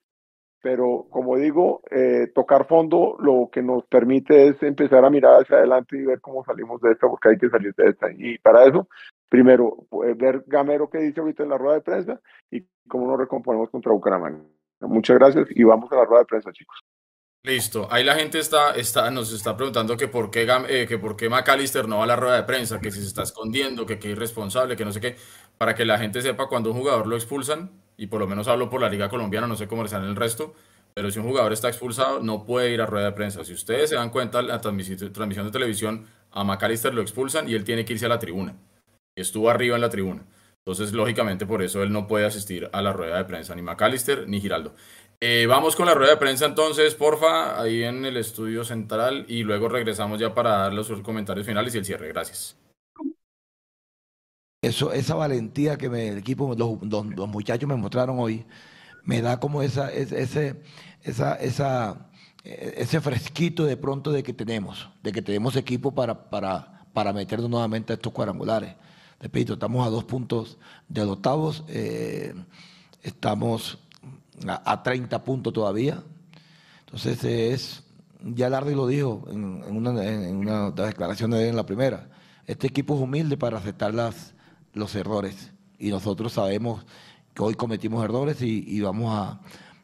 pero como digo, eh, tocar fondo lo que nos permite es empezar a mirar hacia adelante y ver cómo salimos de esta, porque hay que salir de esta. Y para eso, primero, pues, ver Gamero que dice ahorita en la rueda de prensa y cómo nos recomponemos contra Bucaramanga. Muchas gracias y vamos a la rueda de prensa, chicos. Listo. Ahí la gente está, está, nos está preguntando que por qué eh, que por qué McAllister no va a la rueda de prensa, que si se está escondiendo, que qué irresponsable, que no sé qué, para que la gente sepa cuando un jugador lo expulsan, y por lo menos hablo por la Liga Colombiana, no sé cómo sale el resto, pero si un jugador está expulsado, no puede ir a rueda de prensa. Si ustedes se dan cuenta, la transmisión, transmisión de televisión, a McAllister lo expulsan y él tiene que irse a la tribuna. Y estuvo arriba en la tribuna. Entonces, lógicamente, por eso él no puede asistir a la rueda de prensa, ni McAllister ni Giraldo. Eh, vamos con la rueda de prensa entonces, porfa, ahí en el estudio central y luego regresamos ya para dar los comentarios finales y el cierre. Gracias. Eso, esa valentía que me, el equipo, los, los, muchachos me mostraron hoy, me da como esa, ese, esa, esa, ese fresquito de pronto de que tenemos, de que tenemos equipo para, para, para meternos nuevamente a estos cuadrangulares. Repito, estamos a dos puntos de los octavos, eh, estamos a, 30 puntos todavía. Entonces es, ya Larry lo dijo en, una, en una declaración de en la primera, este equipo es humilde para aceptar las, los errores y nosotros sabemos que hoy cometimos errores y, vamos a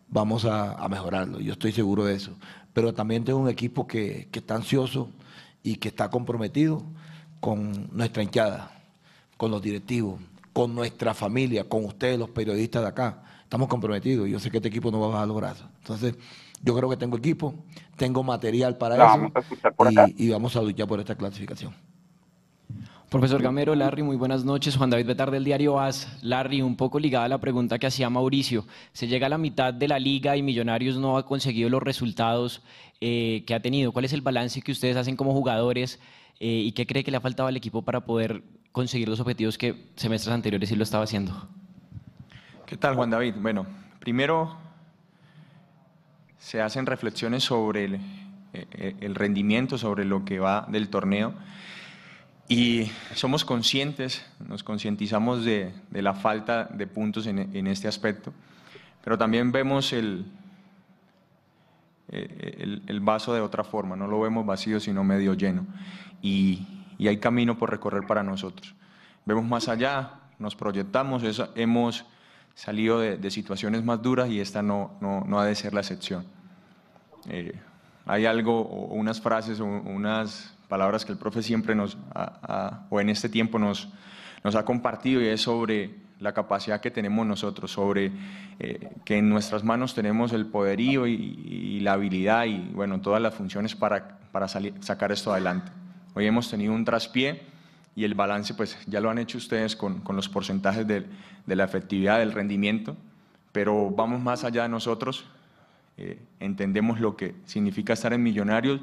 vamos a, mejorarlo, yo estoy seguro de eso. Pero también tengo un equipo que, que está ansioso y que está comprometido con nuestra hinchada, con los directivos, con nuestra familia, con ustedes, los periodistas de acá estamos comprometidos. Yo sé que este equipo no va a bajar los brazos. Entonces, yo creo que tengo equipo, tengo material para eso y, vamos a luchar por esta clasificación. Profesor Gamero, Larry, muy buenas noches. Juan David Betar del diario AS. Larry, un poco ligada a la pregunta que hacía Mauricio. Se llega a la mitad de la liga y Millonarios no ha conseguido los resultados eh, que ha tenido. ¿Cuál es el balance que ustedes hacen como jugadores eh, y qué cree que le ha faltado al equipo para poder conseguir los objetivos que semestres anteriores sí lo estaba haciendo? ¿Qué tal, Juan David? Bueno, primero se hacen reflexiones sobre el, eh, rendimiento, sobre lo que va del torneo y somos conscientes, nos concientizamos de, la falta de puntos en, este aspecto, pero también vemos el, eh, el, vaso de otra forma, no lo vemos vacío sino medio lleno y, hay camino por recorrer para nosotros. Vemos más allá, nos proyectamos, hemos salido de, situaciones más duras y esta no, no, ha de ser la excepción. Eh, hay algo, o unas frases o unas palabras que el profe siempre nos, o en este tiempo nos, nos ha compartido y es sobre la capacidad que tenemos nosotros, sobre eh, que en nuestras manos tenemos el poderío y, la habilidad y bueno, todas las funciones para, para sacar esto adelante. Hoy hemos tenido un traspié y el balance pues ya lo han hecho ustedes con, con los porcentajes de, de, la efectividad, del rendimiento, pero vamos más allá de nosotros, eh, entendemos lo que significa estar en Millonarios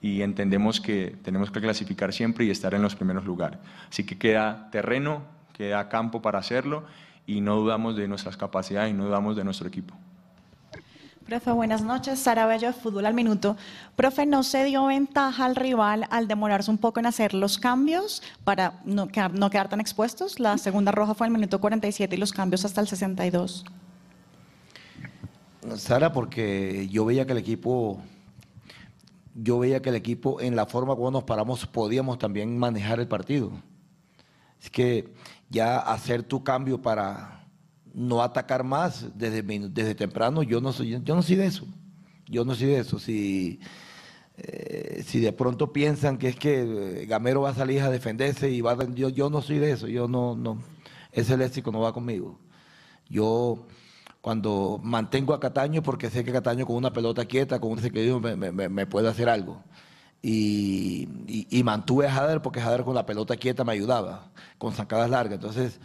y entendemos que tenemos que clasificar siempre y estar en los primeros lugares. Así que queda terreno, queda campo para hacerlo y no dudamos de nuestras capacidades y no dudamos de nuestro equipo. Profe, buenas noches. Sara Bello de Fútbol al Minuto. Profe, ¿no se dio ventaja al rival al demorarse un poco en hacer los cambios para no quedar, no quedar tan expuestos? La segunda roja fue al minuto 47 y los cambios hasta el 62. Sara, porque yo veía que el equipo, yo veía que el equipo en la forma como nos paramos podíamos también manejar el partido. Es que ya hacer tu cambio para no atacar más desde, desde temprano, yo no soy, yo no soy de eso. Yo no soy de eso. Si, eh, si de pronto piensan que es que eh, Gamero va a salir a defenderse y va yo, yo no soy de eso. Yo no, no, ese léxico no va conmigo. Yo cuando mantengo a Cataño porque sé que Cataño con una pelota quieta, con un secreto me, me, puede hacer algo. Y, y, mantuve a Jader porque Jader con la pelota quieta me ayudaba, con zancadas largas. Entonces,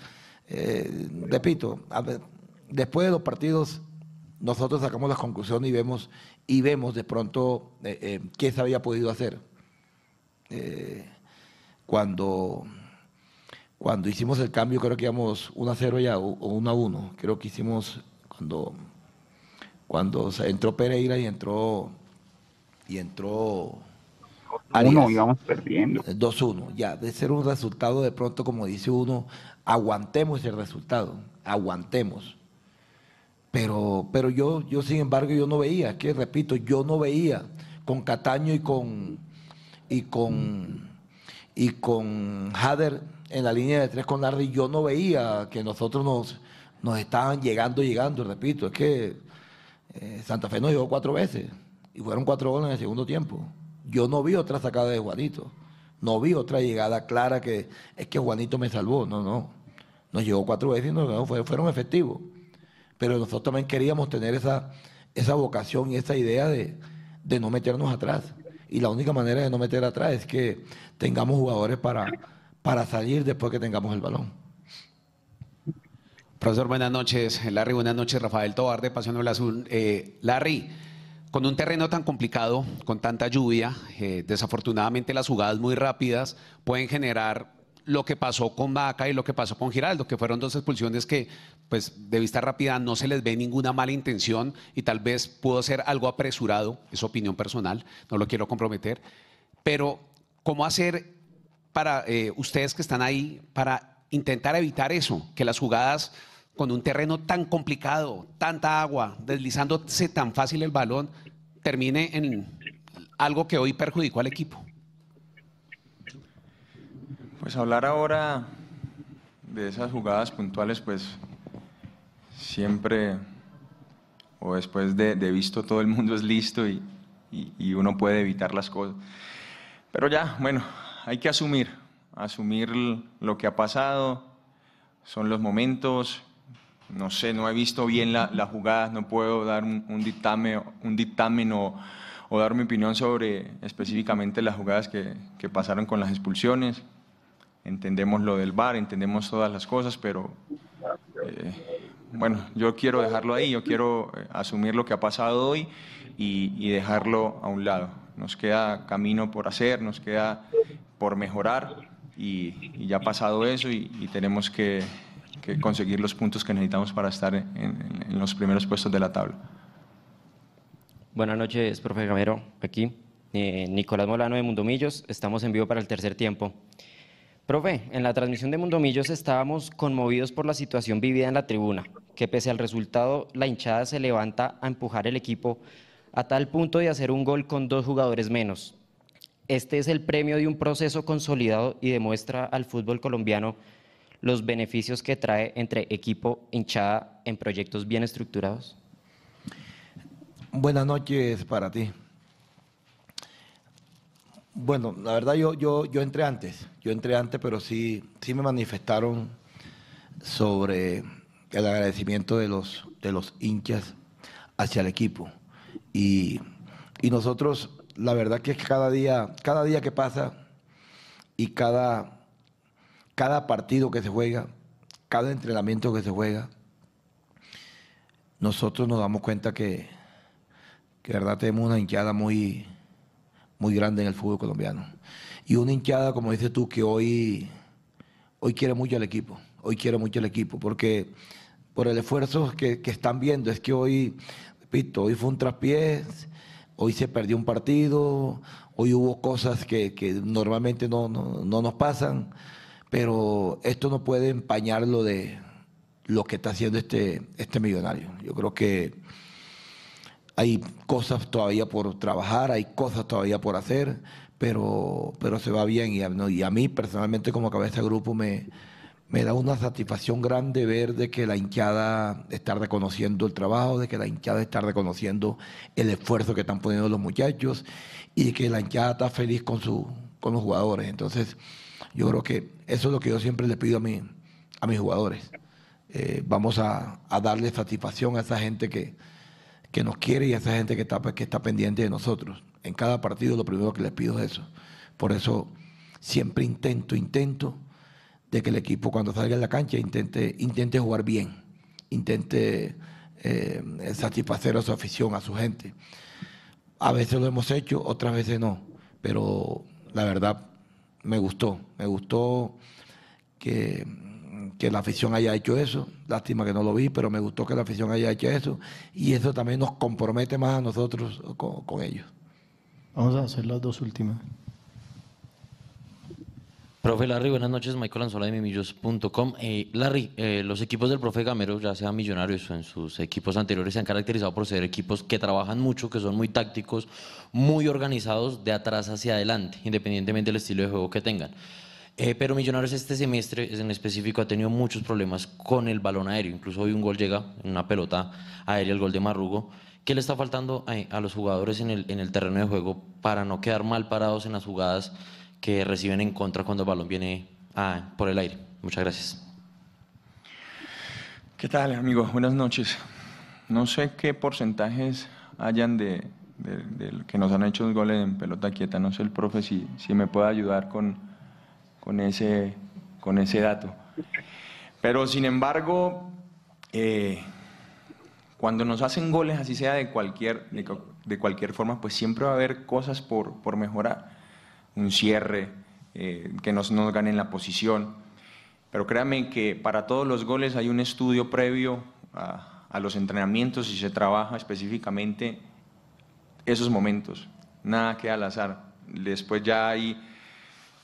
eh, repito, después de los partidos nosotros sacamos las conclusiones y vemos, y vemos de pronto eh, eh, qué se había podido hacer. cuando, cuando hicimos el cambio, creo que íbamos 1 a 0 ya, o 1 a 1. Creo que hicimos cuando, cuando entró Pereira y entró y entró uno íbamos perdiendo. 2-1, ya, de ser un resultado de pronto, como dice uno, aguantemos el resultado, aguantemos. Pero, pero yo, yo, sin embargo, yo no veía, que repito, yo no veía con Cataño y con y con y con Hader en la línea de tres con Larry, yo no veía que nosotros nos, nos estaban llegando, llegando, repito, es que eh, Santa Fe nos llegó cuatro veces y fueron cuatro goles en el segundo tiempo. Yo no vi otra sacada de Juanito. No vi otra llegada clara que es que Juanito me salvó. No, no. Nos llegó cuatro veces y no, fueron efectivos. Pero nosotros también queríamos tener esa, esa vocación y esa idea de, no meternos atrás. Y la única manera de no meter atrás es que tengamos jugadores para, para salir después que tengamos el balón. Profesor, buenas noches. Larry, buenas noches. Rafael Tobar de Pasión Azul. Eh, Larry, con un terreno tan complicado, con tanta lluvia, eh, desafortunadamente las jugadas muy rápidas pueden generar lo que pasó con Vaca y lo que pasó con Giraldo, que fueron dos expulsiones que, pues, de vista rápida no se les ve ninguna mala intención y tal vez pudo ser algo apresurado, es opinión personal, no lo quiero comprometer, pero ¿cómo hacer para eh, ustedes que están ahí para intentar evitar eso, que las jugadas con un terreno tan complicado, tanta agua, deslizándose tan fácil el balón, termine en algo que hoy perjudicó al equipo? Pues hablar ahora de esas jugadas puntuales, pues siempre, o después de, visto todo el mundo es listo y, y uno puede evitar las cosas. Pero ya, bueno, hay que asumir, asumir lo que ha pasado, son los momentos, no sé, no he visto bien las la jugadas, no puedo dar un, dictamen, un dictamen o, dar mi opinión sobre específicamente las jugadas que, pasaron con las expulsiones. Entendemos lo del VAR, entendemos todas las cosas, pero eh, bueno, yo quiero dejarlo ahí, yo quiero eh, asumir lo que ha pasado hoy y, dejarlo a un lado. Nos queda camino por hacer, nos queda por mejorar y, ya ha pasado eso y tenemos que que conseguir los puntos que necesitamos para estar en, los primeros puestos de la tabla. Buenas noches, profe Gamero, aquí. Eh, Nicolás Molano de Mundomillos, estamos en vivo para el tercer tiempo. Profe, en la transmisión de Mundomillos estábamos conmovidos por la situación vivida en la tribuna, que pese al resultado, la hinchada se levanta a empujar el equipo a tal punto de hacer un gol con dos jugadores menos. Este es el premio de un proceso consolidado y demuestra al fútbol colombiano los beneficios que trae entre equipo hinchada en proyectos bien estructurados? Buenas noches para ti. Bueno, la verdad yo, yo, yo entré antes, yo entré antes, pero sí, sí me manifestaron sobre el agradecimiento de los, de los hinchas hacia el equipo. Y, y nosotros, la verdad que cada día, cada día que pasa y cada cada partido que se juega, cada entrenamiento que se juega, nosotros nos damos cuenta que, que verdad tenemos una hinchada muy, muy grande en el fútbol colombiano. Y una hinchada, como dices tú, que hoy, hoy quiere mucho al equipo, hoy quiere mucho al equipo, porque por el esfuerzo que, están viendo, es que hoy repito, hoy fue un traspiés, hoy se perdió un partido, hoy hubo cosas que, que normalmente no, no, no, nos pasan, pero esto no puede empañar lo de lo que está haciendo este, este millonario. Yo creo que hay cosas todavía por trabajar, hay cosas todavía por hacer, pero, pero se va bien y a mí personalmente como cabeza de grupo me, me da una satisfacción grande ver de que la hinchada está reconociendo el trabajo, de que la hinchada está reconociendo el esfuerzo que están poniendo los muchachos y que la hinchada está feliz con, su, con los jugadores. Entonces, yo creo que eso es lo que yo siempre le pido a, mi, a mis jugadores. Eh, vamos a, darle satisfacción a esa gente que, que nos quiere y a esa gente que está, que está pendiente de nosotros. En cada partido lo primero que les pido es eso. Por eso siempre intento, intento de que el equipo cuando salga en la cancha intente, intente jugar bien, intente eh, satisfacer a su afición, a su gente. A veces lo hemos hecho, otras veces no, pero la verdad me gustó, me gustó que, que la afición haya hecho eso, lástima que no lo vi, pero me gustó que la afición haya hecho eso y eso también nos compromete más a nosotros con, con ellos. Vamos a hacer las dos últimas. Profe Larry, buenas noches. Michael Anzola de Mimillos.com. Eh, Larry, eh, los equipos del profe Gamero, ya sean millonarios o en sus equipos anteriores, se han caracterizado por ser equipos que trabajan mucho, que son muy tácticos, muy organizados de atrás hacia adelante, independientemente del estilo de juego que tengan. Eh, pero Millonarios este semestre en específico ha tenido muchos problemas con el balón aéreo. Incluso hoy un gol llega una pelota aérea, el gol de Marrugo. ¿Qué le está faltando a, los jugadores en el, en el terreno de juego para no quedar mal parados en las jugadas? que reciben en contra cuando el balón viene por el aire. Muchas gracias. ¿Qué tal, amigo? Buenas noches. No sé qué porcentajes hayan de, que nos han hecho los goles en pelota quieta. No sé el profe si, si me puede ayudar con, con, ese, con ese dato. Pero sin embargo, eh, cuando nos hacen goles, así sea de cualquier, de, cualquier forma, pues siempre va a haber cosas por, por mejorar un cierre, eh, que nos, nos ganen la posición. Pero créanme que para todos los goles hay un estudio previo a, los entrenamientos y se trabaja específicamente esos momentos, nada que al azar. Después ya hay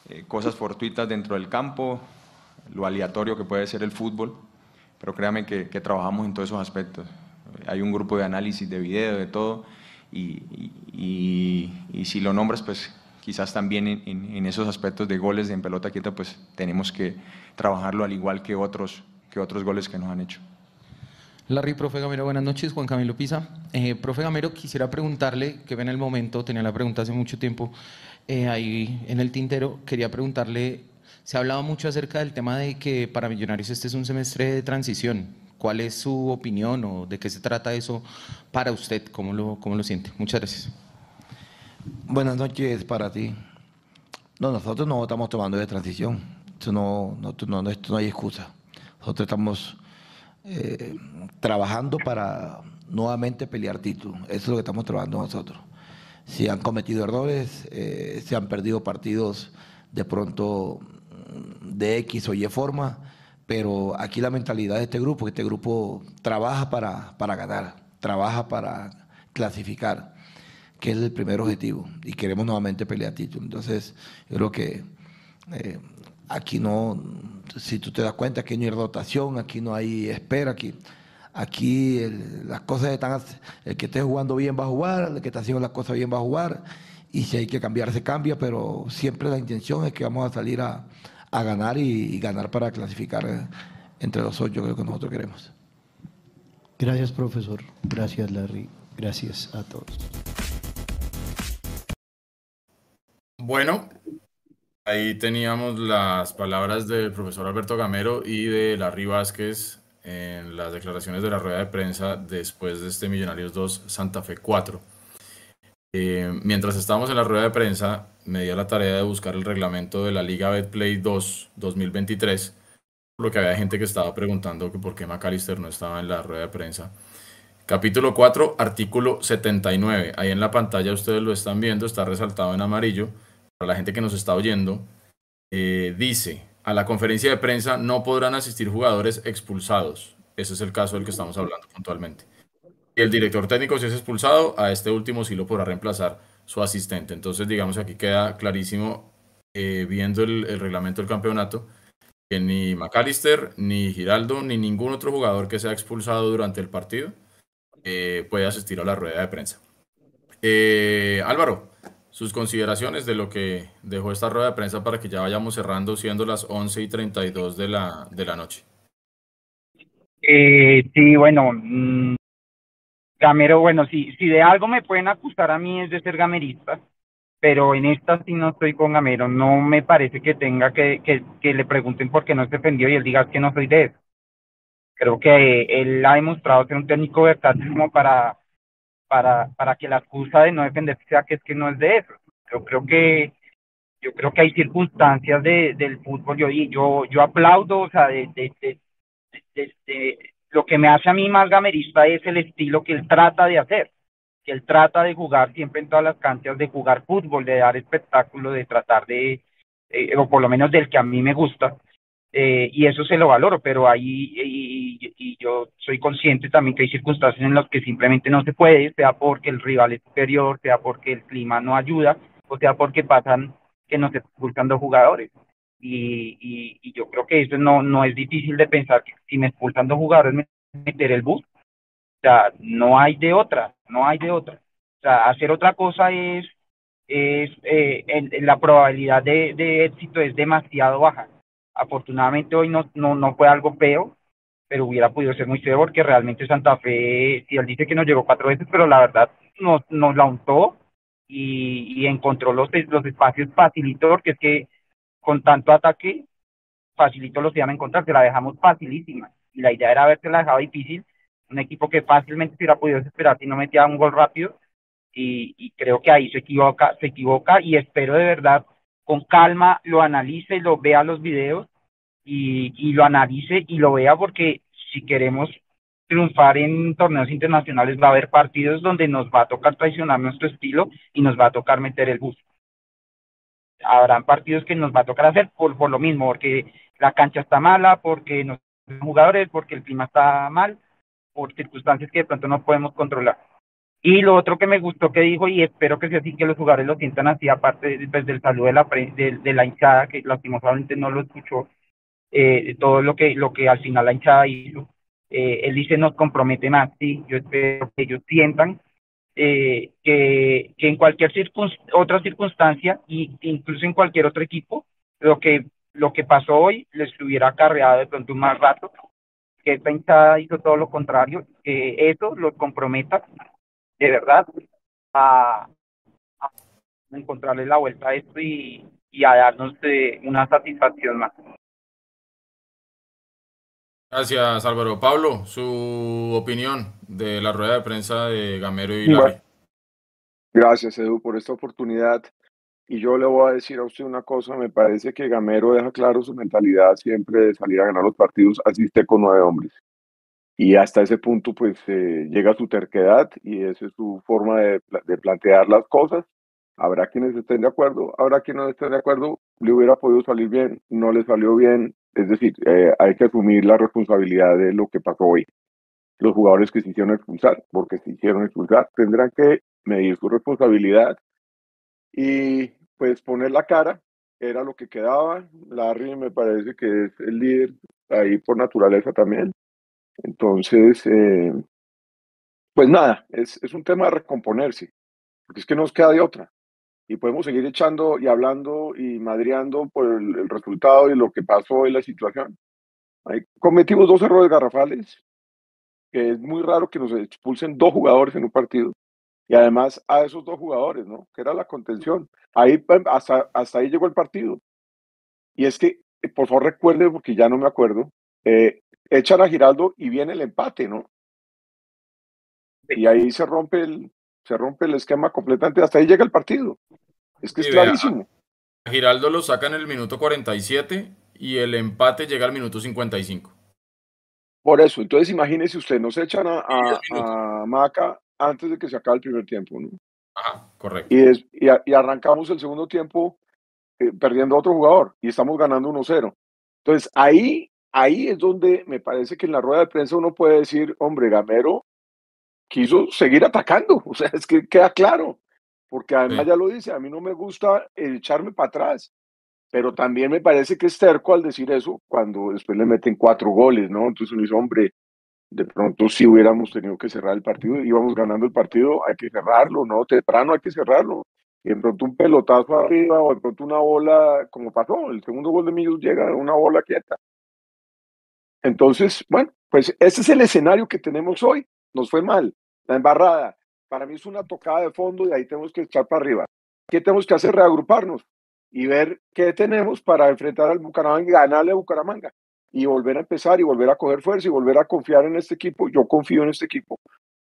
eh, cosas fortuitas dentro del campo, lo aleatorio que puede ser el fútbol, pero créanme que, trabajamos en todos esos aspectos. Hay un grupo de análisis de video, de todo, y, y si lo nombras, pues quizás también en, esos aspectos de goles en pelota quieta, pues tenemos que trabajarlo al igual que otros, que otros goles que nos han hecho. Larry, profe Gamero, buenas noches. Juan Camilo Pisa. Eh, profe Gamero, quisiera preguntarle, que ven el momento, tenía la pregunta hace mucho tiempo eh, ahí en el tintero, quería preguntarle, se ha hablado mucho acerca del tema de que para Millonarios este es un semestre de transición. ¿Cuál es su opinión o de qué se trata eso para usted? ¿Cómo lo, cómo lo siente? Muchas gracias. Buenas noches para ti. No, nosotros no estamos tomando de transición. Esto no, no, no, no hay excusa. Nosotros estamos eh, trabajando para nuevamente pelear título. Eso es lo que estamos trabajando nosotros. Si han cometido errores, eh, se han perdido partidos de pronto de X o Y forma, pero aquí la mentalidad de este grupo, este grupo trabaja para, para ganar, trabaja para clasificar que es el primer objetivo, y queremos nuevamente pelear título. Entonces, yo creo que eh, aquí no, si tú te das cuenta, aquí no hay rotación, aquí no hay espera, aquí, aquí las cosas están, el que esté jugando bien va a jugar, el que está haciendo las cosas bien va a jugar, y si hay que cambiar, se cambia, pero siempre la intención es que vamos a salir a, ganar y, ganar para clasificar eh, entre los ocho, creo que nosotros queremos. Gracias, profesor. Gracias, Larry. Gracias a todos. Bueno, ahí teníamos las palabras del profesor Alberto Gamero y de Larry Vázquez en las declaraciones de la rueda de prensa después de este Millonarios 2 Santa Fe 4. Eh, mientras estábamos en la rueda de prensa, me dio la tarea de buscar el reglamento de la Liga Betplay 2 2023, por lo que había gente que estaba preguntando que por qué McAllister no estaba en la rueda de prensa. Capítulo 4, artículo 79. Ahí en la pantalla ustedes lo están viendo, está resaltado en amarillo para la gente que nos está oyendo, eh, dice, a la conferencia de prensa no podrán asistir jugadores expulsados. Ese es el caso del que estamos hablando puntualmente. Y el director técnico si es expulsado, a este último sí lo podrá reemplazar su asistente. Entonces, digamos, aquí queda clarísimo, eh, viendo el, reglamento del campeonato, que ni McAllister, ni Giraldo, ni ningún otro jugador que sea expulsado durante el partido eh, puede asistir a la rueda de prensa. Eh, Álvaro, sus consideraciones de lo que dejó esta rueda de prensa para que ya vayamos cerrando, siendo las 11 y 32 de la, de la noche. Eh, sí, bueno, mmm, Gamero, bueno, si, si de algo me pueden acusar a mí es de ser gamerista, pero en esta sí no estoy con Gamero, no me parece que tenga que, que, que le pregunten por qué no se defendió y él diga que no soy de eso. Creo que él ha demostrado ser un técnico versátil como para, para, para que la excusa de no defender sea que es que no es de eso. Yo creo que yo creo que hay circunstancias de, del fútbol yo, yo, yo aplaudo, o sea, de, de, de lo que me hace a mí más gamerista es el estilo que él trata de hacer, que él trata de jugar siempre en todas las canchas, de jugar fútbol, de dar espectáculo, de tratar de, eh, o por lo menos del que a mí me gusta, eh, y eso se lo valoro, pero ahí, y, y, yo soy consciente también que hay circunstancias en las que simplemente no se puede, sea porque el rival es superior, sea porque el clima no ayuda, o sea porque pasan que nos expulsan dos jugadores y, y, yo creo que eso no, no es difícil de pensar que si me expulsan dos jugadores me meter el bus. O sea, no hay de otra, no hay de otra. O sea, hacer otra cosa es, es eh, en, la probabilidad de, éxito es demasiado baja. Afortunadamente hoy no, no, no fue algo feo, pero hubiera podido ser muy feo porque realmente Santa Fe, si él dice que nos llegó cuatro veces, pero la verdad nos, nos la untó y, y encontró los, los espacios facilitó, porque es que con tanto ataque, facilito los iban a encontrar, se la dejamos facilísima. Y la idea era haberse la dejado difícil, un equipo que fácilmente se hubiera podido desesperar si no metía un gol rápido, y, y creo que ahí se equivoca, se equivoca, y espero de verdad con calma lo analice, lo vea los videos, y, y lo analice y lo vea porque si queremos triunfar en torneos internacionales va a haber partidos donde nos va a tocar traicionar nuestro estilo y nos va a tocar meter el bus habrán partidos que nos va a tocar hacer por, por lo mismo, porque la cancha está mala, porque no jugadores, porque el clima está mal, por circunstancias que de pronto no podemos controlar. Y lo otro que me gustó que dijo, y espero que sea así, que los jugadores lo sientan así, aparte pues, del saludo de la, de, de, la hinchada, que lastimosamente no lo escuchó, eh, todo lo que, lo que al final la hinchada hizo. Eh, él dice, nos compromete más, sí, yo espero que ellos sientan eh, que, que, en cualquier circunst otra circunstancia y incluso en cualquier otro equipo, lo que, lo que pasó hoy les hubiera acarreado de pronto un más rato, que esta hinchada hizo todo lo contrario, que eso los comprometa de verdad a, a encontrarle la vuelta a esto y, y a darnos de una satisfacción más. Gracias, Álvaro. Pablo, su opinión de la rueda de prensa de Gamero y Larry. Gracias, Edu, por esta oportunidad. Y yo le voy a decir a usted una cosa, me parece que Gamero deja claro su mentalidad siempre de salir a ganar los partidos, así esté con nueve hombres. Y hasta ese punto, pues, eh, llega su terquedad y esa es su forma de, de plantear las cosas. Habrá quienes estén de acuerdo, habrá quienes no estén de acuerdo, le hubiera podido salir bien, no le salió bien, es decir, eh, hay que asumir la responsabilidad de lo que pasó hoy. Los jugadores que se hicieron expulsar, porque se hicieron expulsar, tendrán que medir su responsabilidad y pues poner la cara, era lo que quedaba. Larry me parece que es el líder ahí por naturaleza también. Entonces, eh, pues nada, es, es un tema de recomponerse, porque es que nos queda de otra y podemos seguir echando y hablando y madreando por el, resultado y lo que pasó en la situación. Ahí cometimos dos errores garrafales, que es muy raro que nos expulsen dos jugadores en un partido. Y además a esos dos jugadores, ¿no? Que era la contención. Ahí hasta, hasta ahí llegó el partido. Y es que, por favor recuerde, porque ya no me acuerdo, eh, echan a Giraldo y viene el empate, ¿no? Y ahí se rompe el, se rompe el esquema completamente, hasta ahí llega el partido. Es que es clarísimo. A Giraldo lo saca en el minuto 47 y el empate llega al minuto 55. Por eso, entonces imagínese usted, nos echan a, a, a Maca antes de que se acabe el primer tiempo, ¿no? Ajá, correcto. Y, es, y, y arrancamos el segundo tiempo eh, perdiendo a otro jugador y estamos ganando 1-0. Entonces ahí, ahí es donde me parece que en la rueda de prensa uno puede decir, hombre, Gamero quiso seguir atacando, o sea, es que queda claro, porque además ya lo dice, a mí no me gusta echarme para atrás, pero también me parece que es terco al decir eso cuando después le meten cuatro goles, ¿no? Entonces uno dice, hombre, de pronto si hubiéramos tenido que cerrar el partido, íbamos ganando el partido, hay que cerrarlo, ¿no? Temprano hay que cerrarlo. Y de pronto un pelotazo arriba o de pronto una bola, como pasó, el segundo gol de Millos llega una bola quieta. Entonces, bueno, pues ese es el escenario que tenemos hoy. Nos fue mal. La embarrada, para mí es una tocada de fondo y ahí tenemos que echar para arriba. ¿Qué tenemos que hacer? Reagruparnos y ver qué tenemos para enfrentar al Bucaramanga y ganarle a Bucaramanga y volver a empezar y volver a coger fuerza y volver a confiar en este equipo. Yo confío en este equipo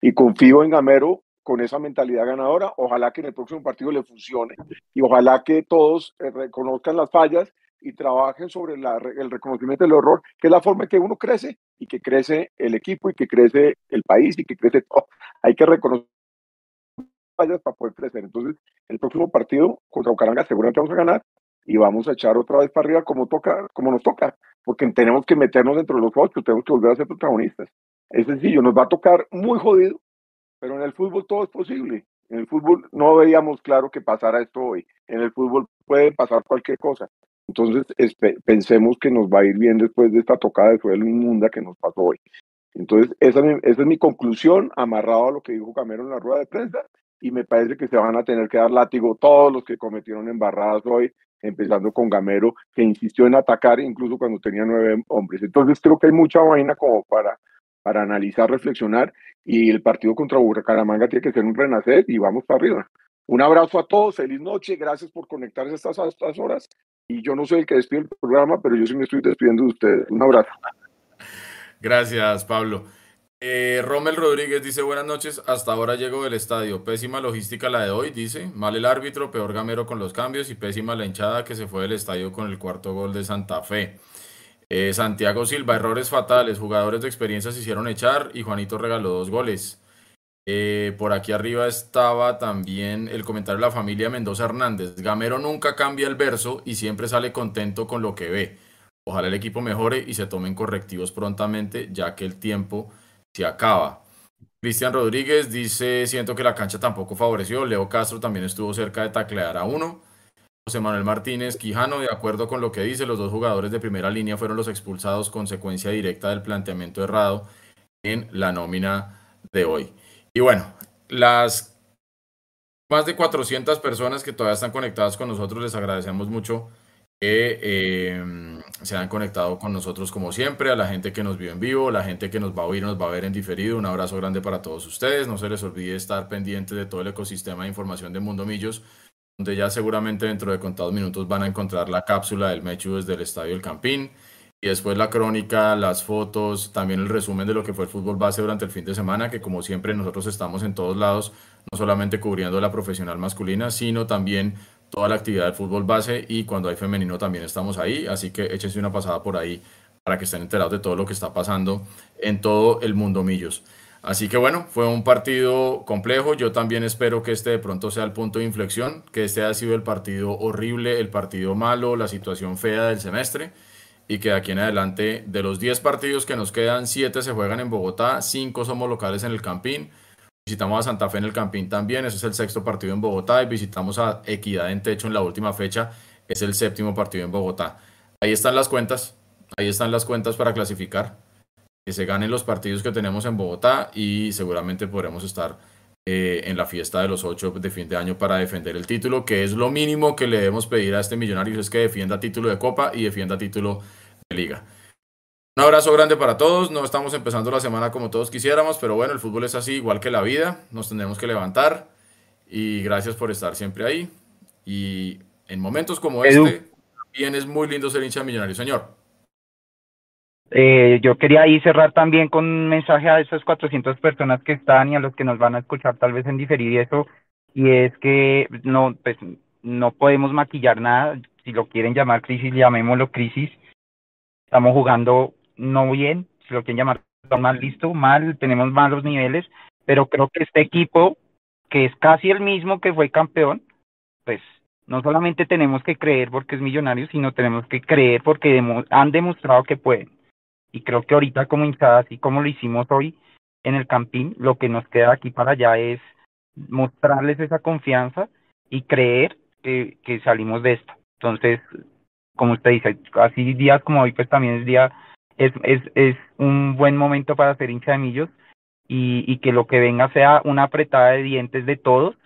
y confío en Gamero con esa mentalidad ganadora. Ojalá que en el próximo partido le funcione y ojalá que todos eh, reconozcan las fallas y trabajen sobre el reconocimiento del error, que es la forma en que uno crece y que crece el equipo y que crece el país y que crece todo. Hay que reconocer fallas para poder crecer. Entonces, el próximo partido contra Bucaramanga seguramente vamos a ganar y vamos a echar otra vez para arriba como toca, como nos toca, porque tenemos que meternos dentro de los ocho, tenemos que volver a ser protagonistas. Es sencillo, nos va a tocar muy jodido, pero en el fútbol todo es posible. En el fútbol no veíamos claro que pasara esto hoy. En el fútbol puede pasar cualquier cosa. Entonces, pensemos que nos va a ir bien después de esta tocada de suelo inmunda que nos pasó hoy. Entonces, esa, es mi conclusión, amarrado a lo que dijo Camero en la rueda de prensa, y me parece que se van a tener que dar látigo todos los que cometieron embarradas hoy, empezando con Gamero, que insistió en atacar incluso cuando tenía nueve hombres. Entonces, creo que hay mucha vaina como para, para analizar, reflexionar, y el partido contra Bucaramanga tiene que ser un renacer y vamos para arriba. Un abrazo a todos, feliz noche, gracias por conectarse a estas horas. Y yo no soy el que despide el programa, pero yo sí me estoy despidiendo de ustedes. Un abrazo. Gracias, Pablo. Eh, Rommel Rodríguez dice buenas noches, hasta ahora llego del estadio, pésima logística la de hoy, dice, mal el árbitro, peor gamero con los cambios y pésima la hinchada que se fue del estadio con el cuarto gol de Santa Fe. Eh, Santiago Silva, errores fatales, jugadores de experiencia se hicieron echar y Juanito regaló dos goles. Eh, por aquí arriba estaba también el comentario de la familia Mendoza Hernández. Gamero nunca cambia el verso y siempre sale contento con lo que ve. Ojalá el equipo mejore y se tomen correctivos prontamente, ya que el tiempo se acaba. Cristian Rodríguez dice, siento que la cancha tampoco favoreció. Leo Castro también estuvo cerca de taclear a uno. José Manuel Martínez Quijano, de acuerdo con lo que dice, los dos jugadores de primera línea fueron los expulsados consecuencia directa del planteamiento errado en la nómina de hoy. Y bueno, las más de 400 personas que todavía están conectadas con nosotros, les agradecemos mucho que em, se han conectado con nosotros como siempre, a la gente que nos vio en vivo, la gente que nos va a oír, nos va a ver en diferido. Un abrazo grande para todos ustedes. No se les olvide estar pendiente de todo el ecosistema de información de Mundo Millos, donde ya seguramente dentro de contados minutos van a encontrar la cápsula del Mechu desde el Estadio El Campín y después la crónica, las fotos, también el resumen de lo que fue el fútbol base durante el fin de semana, que como siempre nosotros estamos en todos lados, no solamente cubriendo la profesional masculina, sino también toda la actividad del fútbol base y cuando hay femenino también estamos ahí, así que échense una pasada por ahí para que estén enterados de todo lo que está pasando en todo el mundo Millos. Así que bueno, fue un partido complejo. Yo también espero que este de pronto sea el punto de inflexión, que este haya sido el partido horrible, el partido malo, la situación fea del semestre y que de aquí en adelante, de los 10 partidos que nos quedan, 7 se juegan en Bogotá, 5 somos locales en el Campín. Visitamos a Santa Fe en el Campín también, ese es el sexto partido en Bogotá. Y visitamos a Equidad en Techo en la última fecha, es el séptimo partido en Bogotá. Ahí están las cuentas, ahí están las cuentas para clasificar. Que se ganen los partidos que tenemos en Bogotá y seguramente podremos estar eh, en la fiesta de los ocho de fin de año para defender el título, que es lo mínimo que le debemos pedir a este millonario, es que defienda título de Copa y defienda título de Liga. Un abrazo grande para todos, no estamos empezando la semana como todos quisiéramos, pero bueno, el fútbol es así, igual que la vida, nos tendremos que levantar y gracias por estar siempre ahí. Y en momentos como este, también es muy lindo ser hincha millonario, señor. Eh, yo quería ahí cerrar también con un mensaje a esas 400 personas que están y a los que nos van a escuchar tal vez en diferir eso, y es que no, pues, no podemos maquillar nada, si lo quieren llamar crisis, llamémoslo crisis, estamos jugando no bien, si lo quieren llamar mal, listo, mal, tenemos malos niveles, pero creo que este equipo, que es casi el mismo que fue campeón, pues no solamente tenemos que creer porque es millonario, sino tenemos que creer porque han demostrado que pueden y creo que ahorita como hinchada, así como lo hicimos hoy, en el Campín. Lo que nos queda aquí para allá es mostrarles esa confianza y creer que, que salimos de esto. Entonces, como usted dice, así días como hoy, pues también es día, es, es, es un buen momento para hacer hincha de millos y, y que lo que venga sea una apretada de dientes de todos,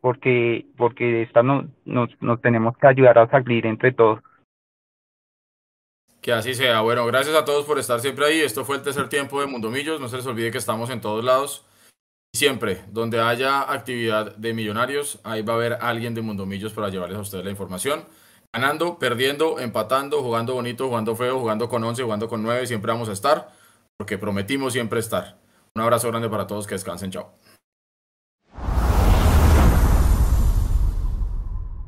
porque, porque esta no, nos, nos tenemos que ayudar a salir entre todos. Que así sea. Bueno, gracias a todos por estar siempre ahí. Esto fue el tercer tiempo de Mundomillos. No se les olvide que estamos en todos lados. Siempre, donde haya actividad de millonarios, ahí va a haber alguien de Mundomillos para llevarles a ustedes la información. Ganando, perdiendo, empatando, jugando bonito, jugando feo, jugando con 11, jugando con 9, siempre vamos a estar, porque prometimos siempre estar. Un abrazo grande para todos, que descansen, chao.